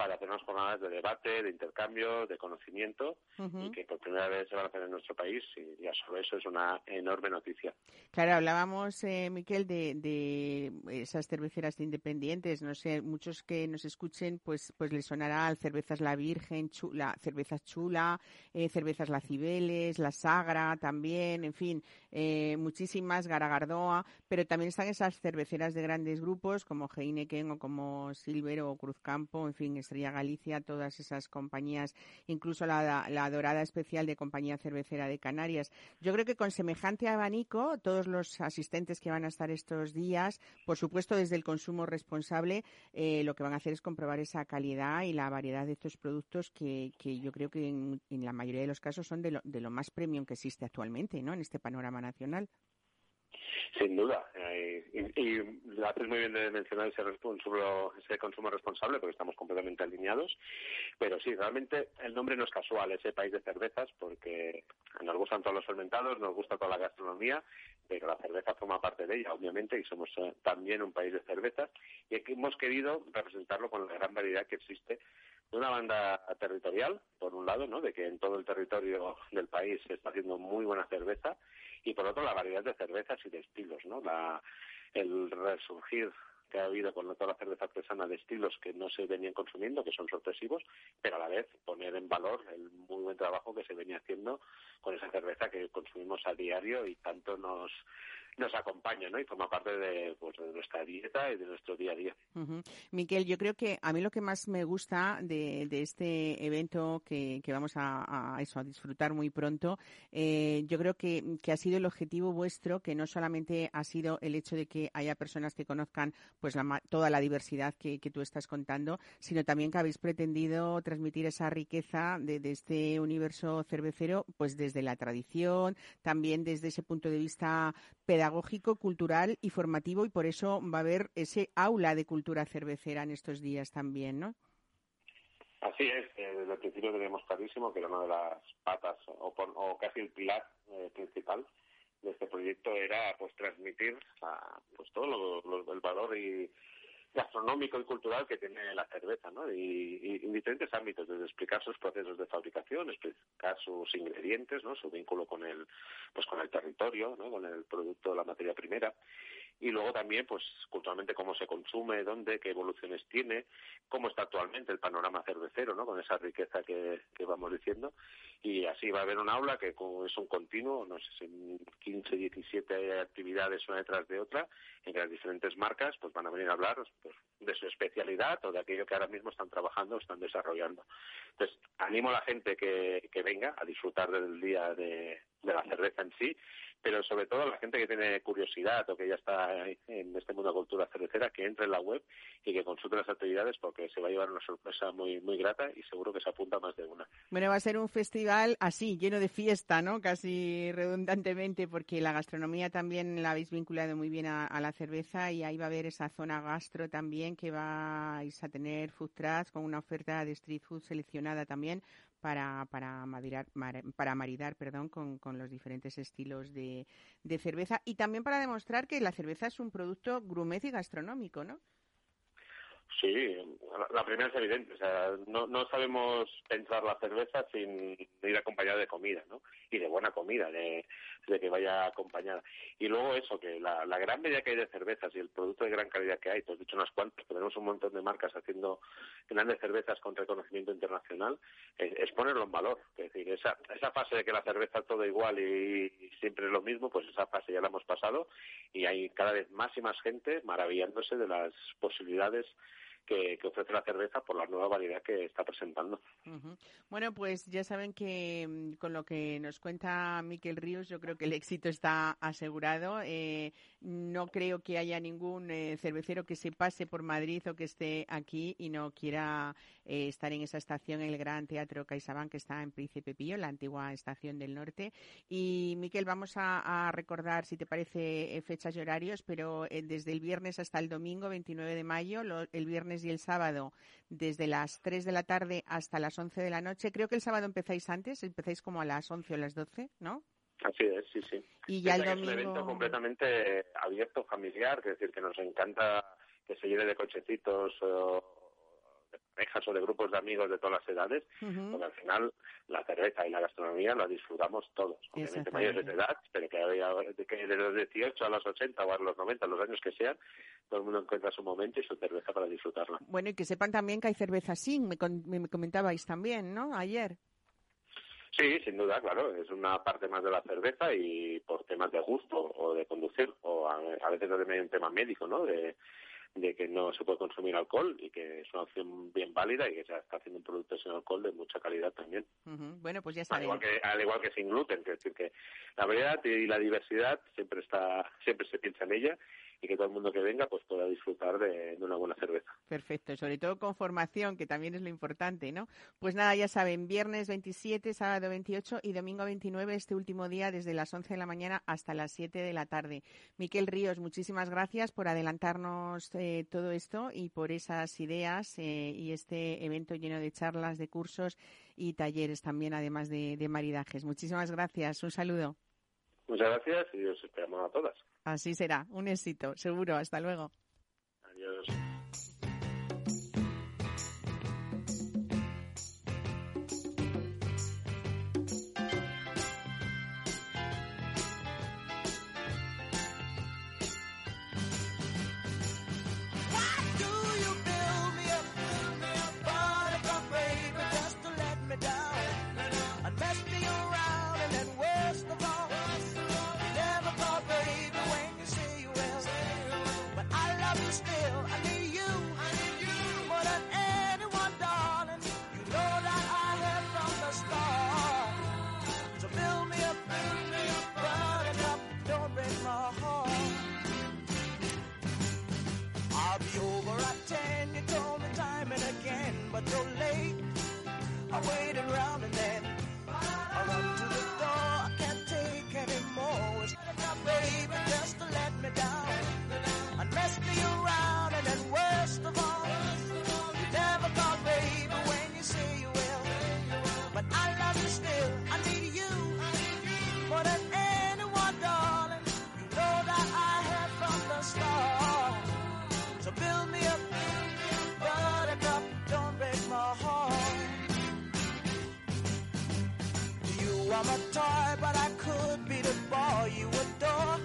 para hacer unas jornadas de debate, de intercambio, de conocimiento y que por primera vez se van a hacer en nuestro país y ya solo eso es una enorme noticia. Claro, hablábamos, eh, Miquel, de, esas cerveceras independientes. No sé, muchos que nos escuchen, pues, pues les sonará cervezas La Virgen, chula, cervezas Chula, eh, cervezas La Cibeles, La Sagra también, en fin, eh, muchísimas, Garagardoa, pero también están esas cerveceras de grandes grupos como Heineken o como Silver o Cruzcampo, en fin, Estrella Galicia, todas esas compañías, incluso la, la Dorada Especial de Compañía Cervecera de Canarias. Yo creo que con semejante abanico, todos los asistentes que van a estar estos días, por supuesto desde el consumo responsable, eh, lo que van a hacer es comprobar esa calidad y la variedad de estos productos que, que yo creo que en, la mayoría de los casos son de lo, de lo más premium que existe actualmente ¿no? en este panorama nacional. Sin duda. Eh, y, lo haces muy bien de mencionar ese, ese consumo responsable, porque estamos completamente alineados. Pero sí, realmente el nombre no es casual, ese país de cervezas, porque nos gustan todos los fermentados, nos gusta toda la gastronomía, pero la cerveza forma parte de ella, obviamente, y somos eh, también un país de cervezas. Y aquí hemos querido representarlo con la gran variedad que existe de una banda territorial, por un lado, ¿no? de que en todo el territorio del país se está haciendo muy buena cerveza, y por otro la variedad de cervezas y de estilos, ¿no? La, el resurgir que ha habido con toda la cerveza artesana de estilos que no se venían consumiendo, que son sorpresivos, pero a la vez poner en valor el muy buen trabajo que se venía haciendo con esa cerveza que consumimos a diario y tanto nos nos acompaña ¿no? y forma parte de, pues, de nuestra dieta y de nuestro día a día. Miquel, yo creo que a mí lo que más me gusta de, este evento que, vamos a, disfrutar muy pronto, eh, yo creo que, ha sido el objetivo vuestro, que no solamente ha sido el hecho de que haya personas que conozcan pues la, toda la diversidad que, que, tú estás contando, sino también que habéis pretendido transmitir esa riqueza de, de, este universo cervecero, pues desde la tradición, también desde ese punto de vista pedagógico, cultural y formativo, y por eso va a haber ese aula de cultura cervecera en estos días también, ¿no? Así es, desde el principio teníamos clarísimo que era una de las patas o, o casi el pilar eh, principal de este proyecto era pues transmitir pues todo lo, el valor y gastronómico y cultural que tiene la cerveza, ¿no? Y, en diferentes ámbitos, desde explicar sus procesos de fabricación, explicar sus ingredientes, ¿no? Su vínculo con el, pues con el territorio, ¿no? Con el producto, la materia primera y luego también, pues, culturalmente cómo se consume, dónde, qué evoluciones tiene, cómo está actualmente el panorama cervecero, ¿no? Con esa riqueza que, que vamos diciendo. Y así va a haber un aula que es un continuo, no sé, en 15, 17 actividades una detrás de otra, en las diferentes marcas, pues, van a venir a hablar pues, de su especialidad o de aquello que ahora mismo están trabajando o están desarrollando. Entonces, animo a la gente que, que venga a disfrutar del día de, de la cerveza en sí pero sobre todo la gente que tiene curiosidad o que ya está en este mundo de cultura cervecera, que entre en la web y que consulte las actividades porque se va a llevar una sorpresa muy muy grata y seguro que se apunta más de una. Bueno, va a ser un festival así, lleno de fiesta, ¿no? Casi redundantemente, porque la gastronomía también la habéis vinculado muy bien a, la cerveza y ahí va a haber esa zona gastro también que vais a tener food trucks con una oferta de street food seleccionada también para, para, maridar, para maridar perdón, con, con los diferentes estilos de, de, cerveza y también para demostrar que la cerveza es un producto grumet y gastronómico, ¿no? Sí, la primera es evidente. O sea, no, no sabemos pensar la cerveza sin ir acompañada de comida, ¿no? Y de buena comida, de, de que vaya acompañada. Y luego eso, que la, la gran medida que hay de cervezas y el producto de gran calidad que hay, pues dicho unas cuantas, tenemos un montón de marcas haciendo grandes cervezas con reconocimiento internacional, es, ponerlo en valor. Es decir, esa, esa fase de que la cerveza es todo igual y siempre es lo mismo, pues esa fase ya la hemos pasado y hay cada vez más y más gente maravillándose de las posibilidades que, ofrece la cerveza por la nueva variedad que está presentando. Bueno, pues ya saben que mm, con lo que nos cuenta Miquel Ríos, yo creo que el éxito está asegurado. Eh, no creo que haya ningún eh, cervecero que se pase por Madrid o que esté aquí y no quiera eh, estar en esa estación, el Gran Teatro CaixaBank, que está en Príncipe Pío, la antigua estación del norte. Y, Miquel, vamos a, recordar, si te parece, fechas y horarios, pero desde el viernes hasta el domingo, 29 de mayo, el viernes y el sábado desde las 3 de la tarde hasta las 11 de la noche. Creo que el sábado empezáis antes, empezáis como a las 11 o las 12, ¿no? Así es, sí, sí. Y ya el domingo... Es un evento completamente abierto, familiar, es decir, que nos encanta que se lleve de cochecitos de parejas o de grupos de amigos de todas las edades, porque al final la cerveza y la gastronomía la disfrutamos todos, obviamente mayores de edad, pero que, que de los 18 a los 80 o a los 90, los años que sean, todo el mundo encuentra su momento y su cerveza para disfrutarla. Bueno, y que sepan también que hay cerveza sin, me, me comentabais también, ¿no? Ayer. Sí, sin duda, claro, es una parte más de la cerveza y por temas de gusto o de conducir o a, veces también un tema médico, ¿no? De, de que no se puede consumir alcohol y que es una opción bien válida y que se está haciendo un producto sin alcohol de mucha calidad también. Bueno, pues ya saben. Al igual, que, al igual que sin gluten, es decir, que la variedad y la diversidad siempre está, siempre se piensa en ella y que todo el mundo que venga pues pueda disfrutar de, una buena cerveza. Perfecto, sobre todo con formación, que también es lo importante, ¿no? Pues nada, ya saben, viernes 27, sábado 28 y domingo 29, este último día, desde las 11 de la mañana hasta las 7 de la tarde. Miquel Ríos, muchísimas gracias por adelantarnos eh, todo esto y por esas ideas eh, y este evento lleno de charlas, de cursos y talleres también, además de, de maridajes. Muchísimas gracias, un saludo. Muchas gracias y os esperamos a todas. Así será, un éxito, seguro. Hasta luego. Adiós. I'm a toy, but I could be the boy you adore.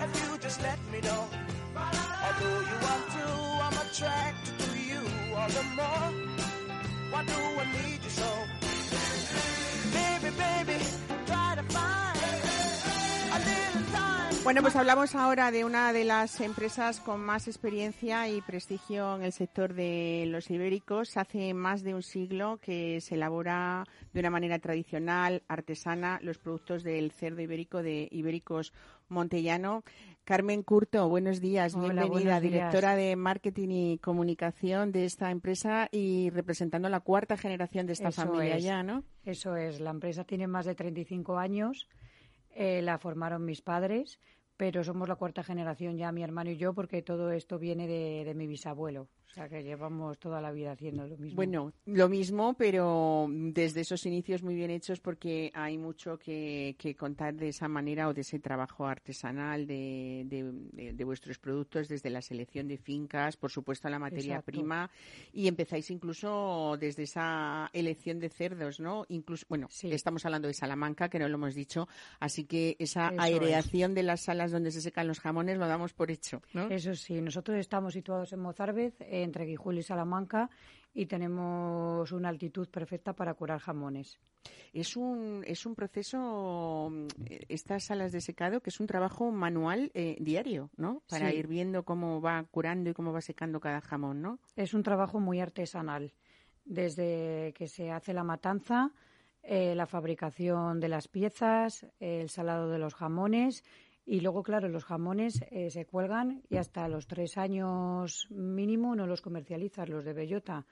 If you just let me know. Although you want to, I'm attracted to you all the more. Why do I need you so? Bueno, pues hablamos ahora de una de las empresas con más experiencia y prestigio en el sector de los ibéricos. Hace más de un siglo que se elabora de una manera tradicional, artesana, los productos del cerdo ibérico de Ibéricos Montellano. Carmen Curto, buenos días, bienvenida, directora de marketing y comunicación de esta empresa y representando la cuarta generación de esta familia ya, ¿no? Eso es, la empresa tiene más de 35 años, eh, la formaron mis padres, pero somos la cuarta generación ya, mi hermano y yo, porque todo esto viene de, mi bisabuelo. O sea que llevamos toda la vida haciendo lo mismo. Bueno, lo mismo, pero desde esos inicios muy bien hechos porque hay mucho que, contar de esa manera o de ese trabajo artesanal de, de, vuestros productos, desde la selección de fincas, por supuesto la materia prima, y empezáis incluso desde esa elección de cerdos, ¿no? Incluso, bueno, estamos hablando de Salamanca, que no lo hemos dicho, así que esa aireación de las salas donde se secan los jamones lo damos por hecho, ¿no? Eso sí, nosotros estamos situados en Mozarbez, entre Guijuelo y Salamanca, y tenemos una altitud perfecta para curar jamones. Es un, es un proceso, mm, estas salas de secado, que es un trabajo manual eh, diario, ¿no? Para ir viendo cómo va curando y cómo va secando cada jamón, ¿no? Es un trabajo muy artesanal. Desde que se hace la matanza, eh, la fabricación de las piezas, el salado de los jamones y luego, claro, los jamones eh, se cuelgan y hasta los tres años mínimo no los comercializan, los de bellota.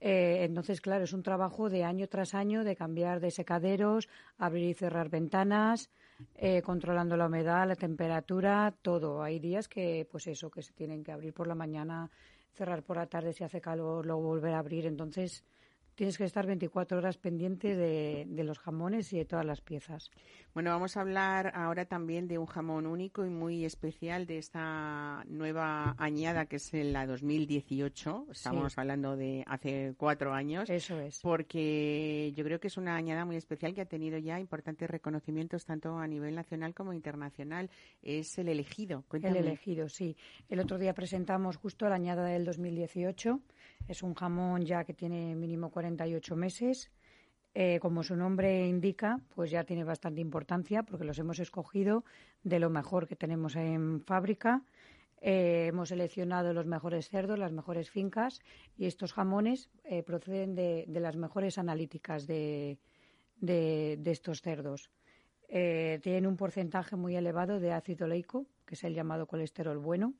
Eh, entonces, claro, es un trabajo de año tras año de cambiar de secaderos, abrir y cerrar ventanas, eh, controlando la humedad, la temperatura, todo. Hay días que, pues eso, que se tienen que abrir por la mañana, cerrar por la tarde si hace calor, luego volver a abrir. Entonces, tienes que estar 24 horas pendiente de, de, los jamones y de todas las piezas. Bueno, vamos a hablar ahora también de un jamón único y muy especial de esta nueva añada que es la 2018. Estamos hablando de hace cuatro años. Eso es. Porque yo creo que es una añada muy especial que ha tenido ya importantes reconocimientos tanto a nivel nacional como internacional. Es el elegido. El elegido, sí. El otro día presentamos justo la añada del 2018 es un jamón ya que tiene mínimo 48 meses. Eh, como su nombre indica, pues ya tiene bastante importancia porque los hemos escogido de lo mejor que tenemos en fábrica. Eh, hemos seleccionado los mejores cerdos, las mejores fincas y estos jamones eh, proceden de, las mejores analíticas de, estos cerdos. tienen un porcentaje muy elevado de ácido leico, que es el llamado colesterol bueno,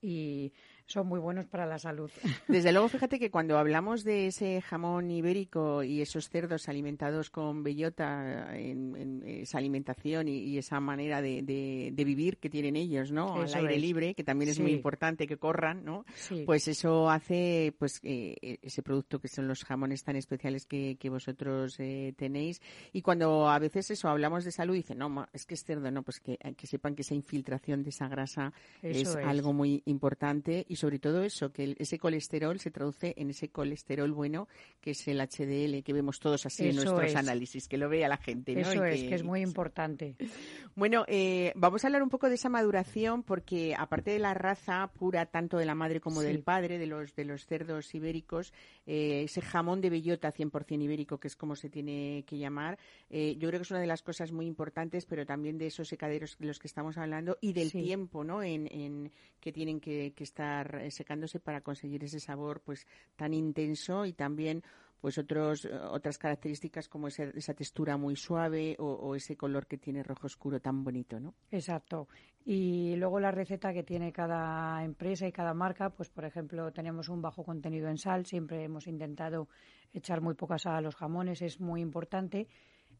y son muy buenos para la salud. *laughs* Desde luego, fíjate que cuando hablamos de ese jamón ibérico y esos cerdos alimentados con bellota en, esa alimentación y, esa manera de, vivir que tienen ellos, ¿no? Al aire libre, que también es muy importante que corran, ¿no? Pues eso hace, pues, eh, ese producto que son los jamones tan especiales que, vosotros eh, tenéis. Y cuando a veces eso hablamos de salud, dicen, no, es que es cerdo, no, pues que, que sepan que esa infiltración de esa grasa es, algo muy importante y sobre todo eso, que ese colesterol se traduce en ese colesterol bueno, que es el HDL, que vemos todos así en nuestros análisis, que lo vea la gente. ¿no? Eso es, que, es muy importante. *laughs* Bueno, eh, vamos a hablar un poco de esa maduración, porque aparte de la raza pura, tanto de la madre como del padre, de los, de los cerdos ibéricos, eh, ese jamón de bellota 100% ibérico, que es como se tiene que llamar, eh, yo creo que es una de las cosas muy importantes, pero también de esos secaderos de los que estamos hablando y del tiempo ¿no? en, en que tienen que, estar eh, secándose para conseguir ese sabor pues tan intenso y también pues otros otras características como esa, esa textura muy suave o, ese color que tiene rojo oscuro tan bonito, ¿no? Exacto. Y luego la receta que tiene cada empresa y cada marca, pues por ejemplo tenemos un bajo contenido en sal. Siempre hemos intentado echar muy poca sal a los jamones, es muy importante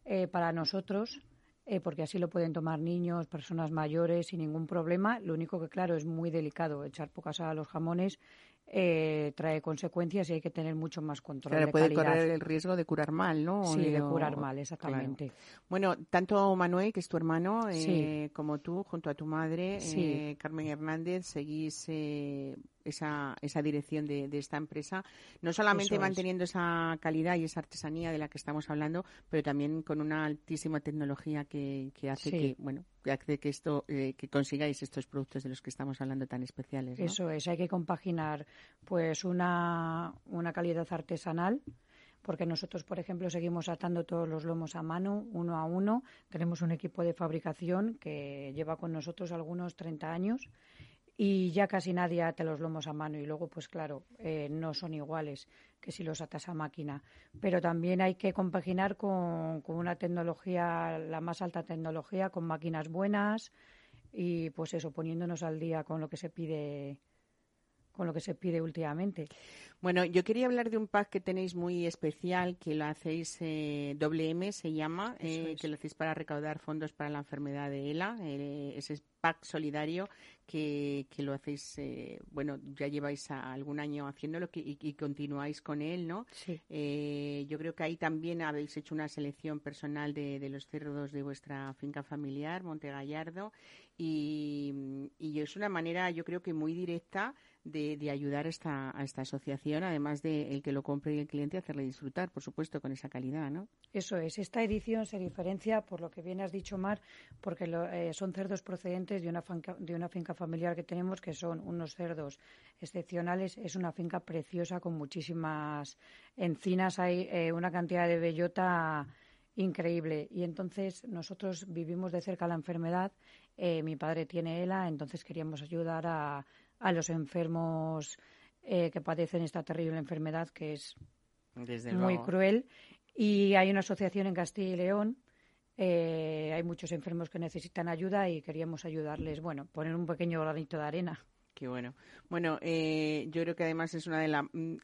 eh, para nosotros eh, porque así lo pueden tomar niños, personas mayores sin ningún problema. Lo único que, claro, es muy delicado echar poca sal a los jamones eh, trae consecuencias y hay que tener mucho más control. Claro, puede correr el riesgo de curar mal, ¿no? Sí, de curar mal, exactamente. Bueno, tanto Manuel, que es tu hermano, eh, como tú, junto a tu madre, eh, Carmen Hernández, seguís eh, esa, esa dirección de, esta empresa, no solamente manteniendo esa calidad y esa artesanía de la que estamos hablando, pero también con una altísima tecnología que, que hace que, bueno, que hace que esto, eh, que consigáis estos productos de los que estamos hablando tan especiales. Eso es, hay que compaginar pues una, una calidad artesanal porque nosotros, por ejemplo, seguimos atando todos los lomos a mano, uno a uno. Tenemos un equipo de fabricación que lleva con nosotros algunos 30 años y ya casi nadie ata los lomos a mano. Y luego pues claro eh, no son iguales que si los atas a máquina. Pero también hay que compaginar con, con, una tecnología la más alta tecnología con máquinas buenas y pues eso poniéndonos al día con lo que se pide con lo que se pide últimamente. Bueno, yo quería hablar de un pack que tenéis muy especial, que lo hacéis eh, WM, se llama, eh, que lo hacéis para recaudar fondos para la enfermedad de ELA, eh, ese pack solidario que, que lo hacéis, eh, bueno, ya lleváis algún año haciéndolo y, y, continuáis con él, ¿no? Sí. yo creo que ahí también habéis hecho una selección personal de, de los cerdos de vuestra finca familiar, Monte Gallardo, y, y es una manera, yo creo que muy directa de, ayudar a esta, esta asociación, además de el que lo compre y el cliente, hacerle disfrutar, por supuesto, con esa calidad, ¿no? Eso es. Esta edición se diferencia, por lo que bien has dicho, Mar, porque lo, eh, son cerdos procedentes de una, finca, de una finca familiar que tenemos, que son unos cerdos excepcionales. Es una finca preciosa con muchísimas encinas. Hay eh, una cantidad de bellota increíble. Y entonces nosotros vivimos de cerca la enfermedad. Eh, mi padre tiene ELA, entonces queríamos ayudar a a los enfermos eh, que padecen esta terrible enfermedad que es muy cruel. Y hay una asociación en Castilla y León. Eh, hay muchos enfermos que necesitan ayuda y queríamos ayudarles, bueno, poner un pequeño granito de arena. Qué bueno. Bueno, eh, yo creo que además es una de la, mm,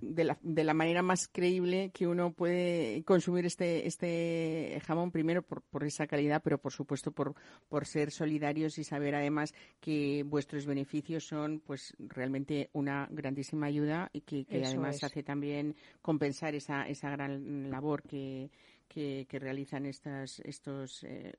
de la, de la manera más creíble que uno puede consumir este este jamón primero por, por esa calidad, pero por supuesto por por ser solidarios y saber además que vuestros beneficios son pues realmente una grandísima ayuda y que, que además es. hace también compensar esa esa gran labor que que, que realizan estas estos eh,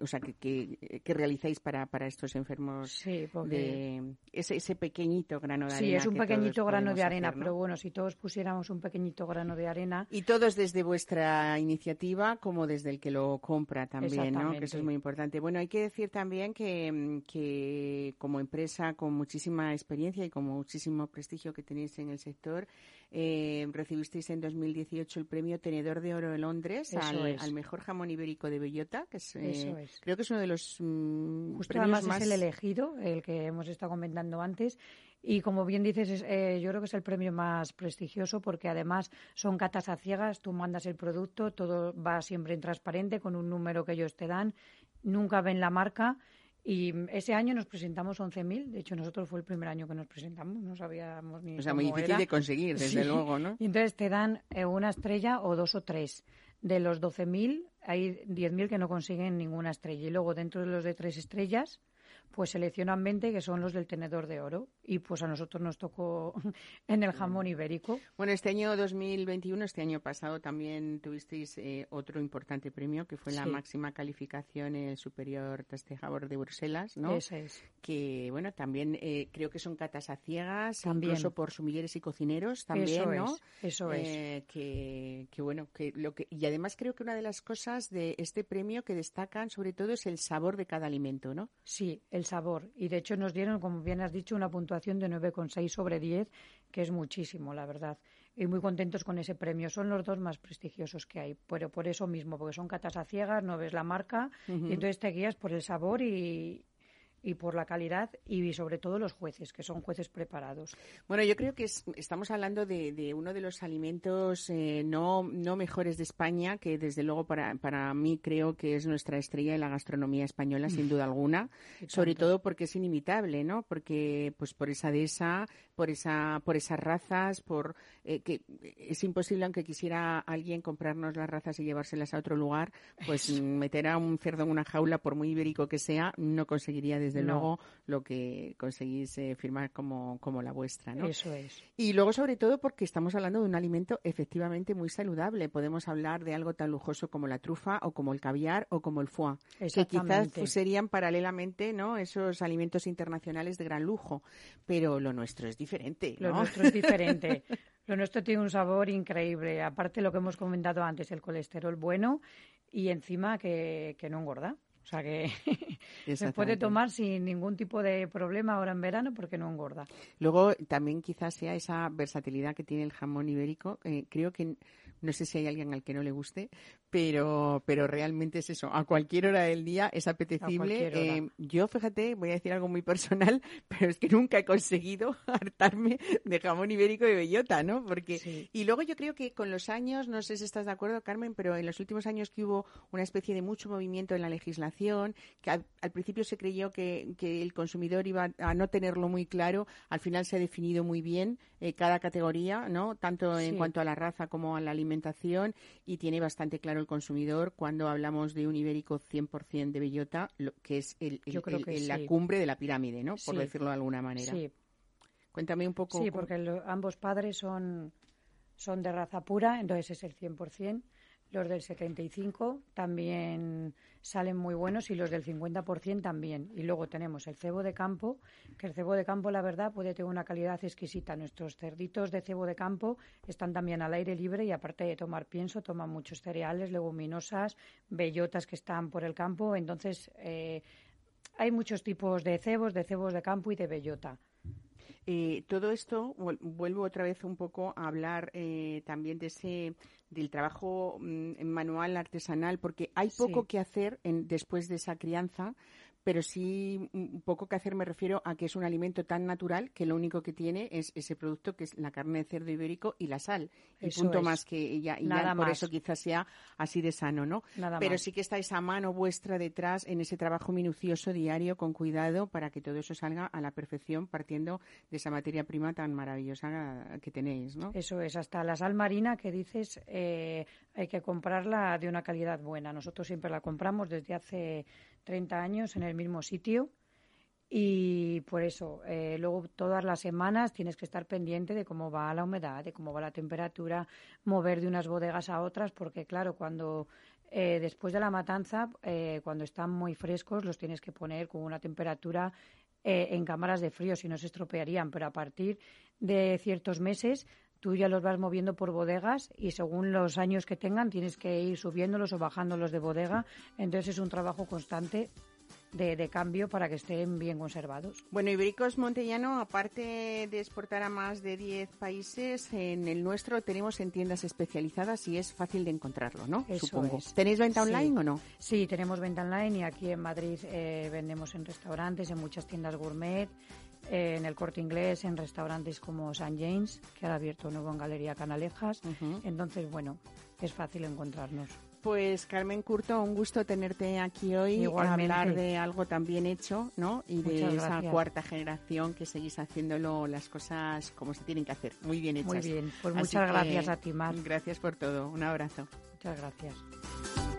o sea, que, que, que realizáis para, para estos enfermos sí, de ese, ese pequeñito grano de sí, arena. Sí, es un pequeñito grano de arena, hacer, ¿no? pero bueno, si todos pusiéramos un pequeñito grano de arena. Y todos desde vuestra iniciativa como desde el que lo compra también, ¿no? Que eso es muy importante. Bueno, hay que decir también que, que como empresa con muchísima experiencia y con muchísimo prestigio que tenéis en el sector, eh, recibisteis en 2018 el premio Tenedor de Oro de Londres al, es. al, mejor jamón ibérico de bellota, que es, eh, es. creo que es uno de los mmm, Justo además más... es el elegido, el que hemos estado comentando antes. Y como bien dices, es, eh, yo creo que es el premio más prestigioso porque además son catas a ciegas, tú mandas el producto, todo va siempre en transparente con un número que ellos te dan, nunca ven la marca y ese año nos presentamos 11.000. De hecho, nosotros fue el primer año que nos presentamos. No sabíamos ni. O sea, muy difícil era. de conseguir, desde sí. luego, ¿no? Y entonces te dan eh, una estrella o dos o tres. De los 12.000, hay 10.000 que no consiguen ninguna estrella. Y luego, dentro de los de tres estrellas, pues seleccionan 20 que son los del tenedor de oro. Y pues a nosotros nos tocó *laughs* en el jamón ibérico. Bueno, este año 2021, este año pasado, también tuvisteis eh, otro importante premio que fue la Sí. máxima calificación en el Superior Testejador de Bruselas, ¿no? Ese es. Que, bueno, también eh, creo que son catas a ciegas, También. incluso por sumilleres y cocineros también, Eso ¿no? es, eso es. Eh, que, que, bueno, que lo que y además creo que una de las cosas de este premio que destacan sobre todo es el sabor de cada alimento, ¿no? Sí, el sabor. Y de hecho nos dieron, como bien has dicho, una puntuación de 9,6 sobre 10, que es muchísimo, la verdad. Y muy contentos con ese premio. Son los dos más prestigiosos que hay, pero por eso mismo, porque son catas a ciegas, no ves la marca, Uh -huh. y entonces te guías por el sabor y, y por la calidad y sobre todo los jueces, que son jueces preparados. Bueno, yo creo que es, estamos hablando de, de, uno de los alimentos eh, no, no mejores de España, que desde luego para, para mí creo que es nuestra estrella de la gastronomía española, sin duda alguna, *laughs* sobre todo porque es inimitable, ¿no? Porque, pues por esa dehesa, por esa, por esas razas, por eh, que es imposible, aunque quisiera alguien comprarnos las razas y llevárselas a otro lugar, pues meter a un cerdo en una jaula, por muy ibérico que sea, no conseguiría desde desde no. luego lo que conseguís eh, firmar como, como la vuestra, ¿no? Eso es. Y luego, sobre todo, porque estamos hablando de un alimento efectivamente muy saludable. Podemos hablar de algo tan lujoso como la trufa o como el caviar o como el foie, que quizás pues, serían paralelamente, ¿no? Esos alimentos internacionales de gran lujo, pero lo nuestro es diferente, ¿no? Lo nuestro es diferente. *laughs* Lo nuestro tiene un sabor increíble. Aparte, lo que hemos comentado antes, el colesterol bueno y encima que, que no engorda. O sea que *laughs* se puede tomar sin ningún tipo de problema ahora en verano porque no engorda. Luego también quizás sea esa versatilidad que tiene el jamón ibérico. Eh, creo que No sé si hay alguien al que no le guste, pero, pero realmente es eso. A cualquier hora del día es apetecible. Eh, yo, fíjate, voy a decir algo muy personal, *laughs* pero es que nunca he conseguido *laughs* hartarme de jamón ibérico y bellota, ¿no? Porque y luego yo creo que con los años, no sé si estás de acuerdo, Carmen, pero en los últimos años que hubo una especie de mucho movimiento en la legislación, que al, principio se creyó que, que, el consumidor iba a no tenerlo muy claro, al final se ha definido muy bien eh, cada categoría, ¿no? Tanto en cuanto a la raza como a la alimentación y tiene bastante claro el consumidor cuando hablamos de un ibérico 100% de bellota, lo, que es el, la cumbre de la pirámide, ¿no? Por decirlo de alguna manera. Sí. Cuéntame un poco. Sí, porque ambos padres son, son de raza pura, entonces es el 100%. Los del 75 también salen muy buenos y los del 50% también. Y luego tenemos el cebo de campo, que el cebo de campo, la verdad, puede tener una calidad exquisita. Nuestros cerditos de cebo de campo están también al aire libre y aparte de tomar pienso, toman muchos cereales, leguminosas, bellotas que están por el campo. Entonces, eh, hay muchos tipos de cebos, de cebos de campo y de bellota. Eh, todo esto, vuelvo otra vez un poco a hablar eh, también de ese del trabajo mm, manual artesanal, porque hay poco que hacer en, después de esa crianza pero sí un poco que hacer me refiero a que es un alimento tan natural que lo único que tiene es ese producto que es la carne de cerdo ibérico y la sal. y punto más que ya, y Nada por eso quizás sea así de sano, ¿no? pero sí que está esa mano vuestra detrás en ese trabajo minucioso diario con cuidado para que todo eso salga a la perfección partiendo de esa materia prima tan maravillosa que tenéis, ¿no? Eso es, hasta la sal marina que dices eh, hay que comprarla de una calidad buena. Nosotros siempre la compramos desde hace 30 años en el mismo sitio. Y por eso eh, luego todas las semanas tienes que estar pendiente de cómo va la humedad, de cómo va la temperatura, mover de unas bodegas a otras, porque claro, cuando eh, después de la matanza, eh, cuando están muy frescos, los tienes que poner con una temperatura en cámaras de frío, si no se estropearían, pero a partir de ciertos meses tú ya los vas moviendo por bodegas y según los años que tengan tienes que ir subiéndolos o bajándolos de bodega. Entonces es un trabajo constante de, cambio para que estén bien conservados. Bueno, Ibéricos Montellano, aparte de exportar a más de 10 países, en el nuestro tenemos en tiendas especializadas y es fácil de encontrarlo, ¿no? Supongo. ¿Tenéis venta online o no? Sí, tenemos venta online y aquí en Madrid eh, vendemos en restaurantes, en muchas tiendas gourmet eh, en el corte inglés, en restaurantes como St. James, que ha abierto nuevo en Galería Canalejas. Entonces, bueno, es fácil encontrarnos. Pues Carmen Curto, un gusto tenerte aquí hoy a hablar de algo tan bien hecho, ¿no? Y de esa cuarta generación que seguís haciéndolo las cosas como se tienen que hacer, muy bien hechas. Muy bien, pues muchas gracias a ti, Mar. Gracias por todo, un abrazo. Muchas gracias.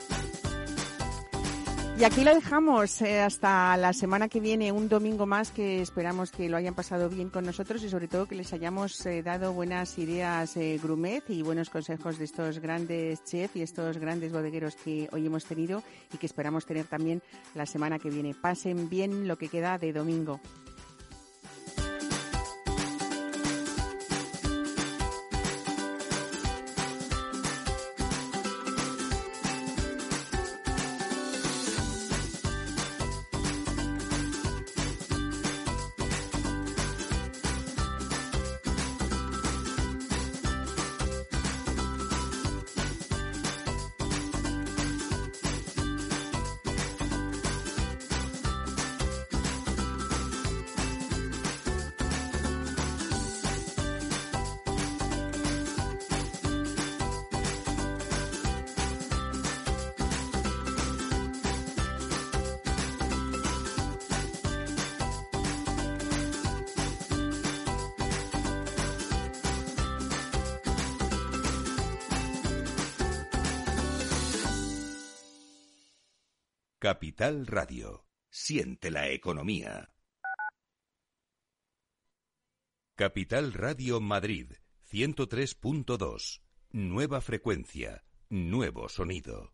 Y aquí lo dejamos eh, hasta la semana que viene, un domingo más que esperamos que lo hayan pasado bien con nosotros y sobre todo que les hayamos eh, dado buenas ideas eh, grumet y buenos consejos de estos grandes chefs y estos grandes bodegueros que hoy hemos tenido y que esperamos tener también la semana que viene. Pasen bien lo que queda de domingo. Capital Radio. Siente la economía. Capital Radio Madrid, 103.2. Nueva frecuencia, nuevo sonido.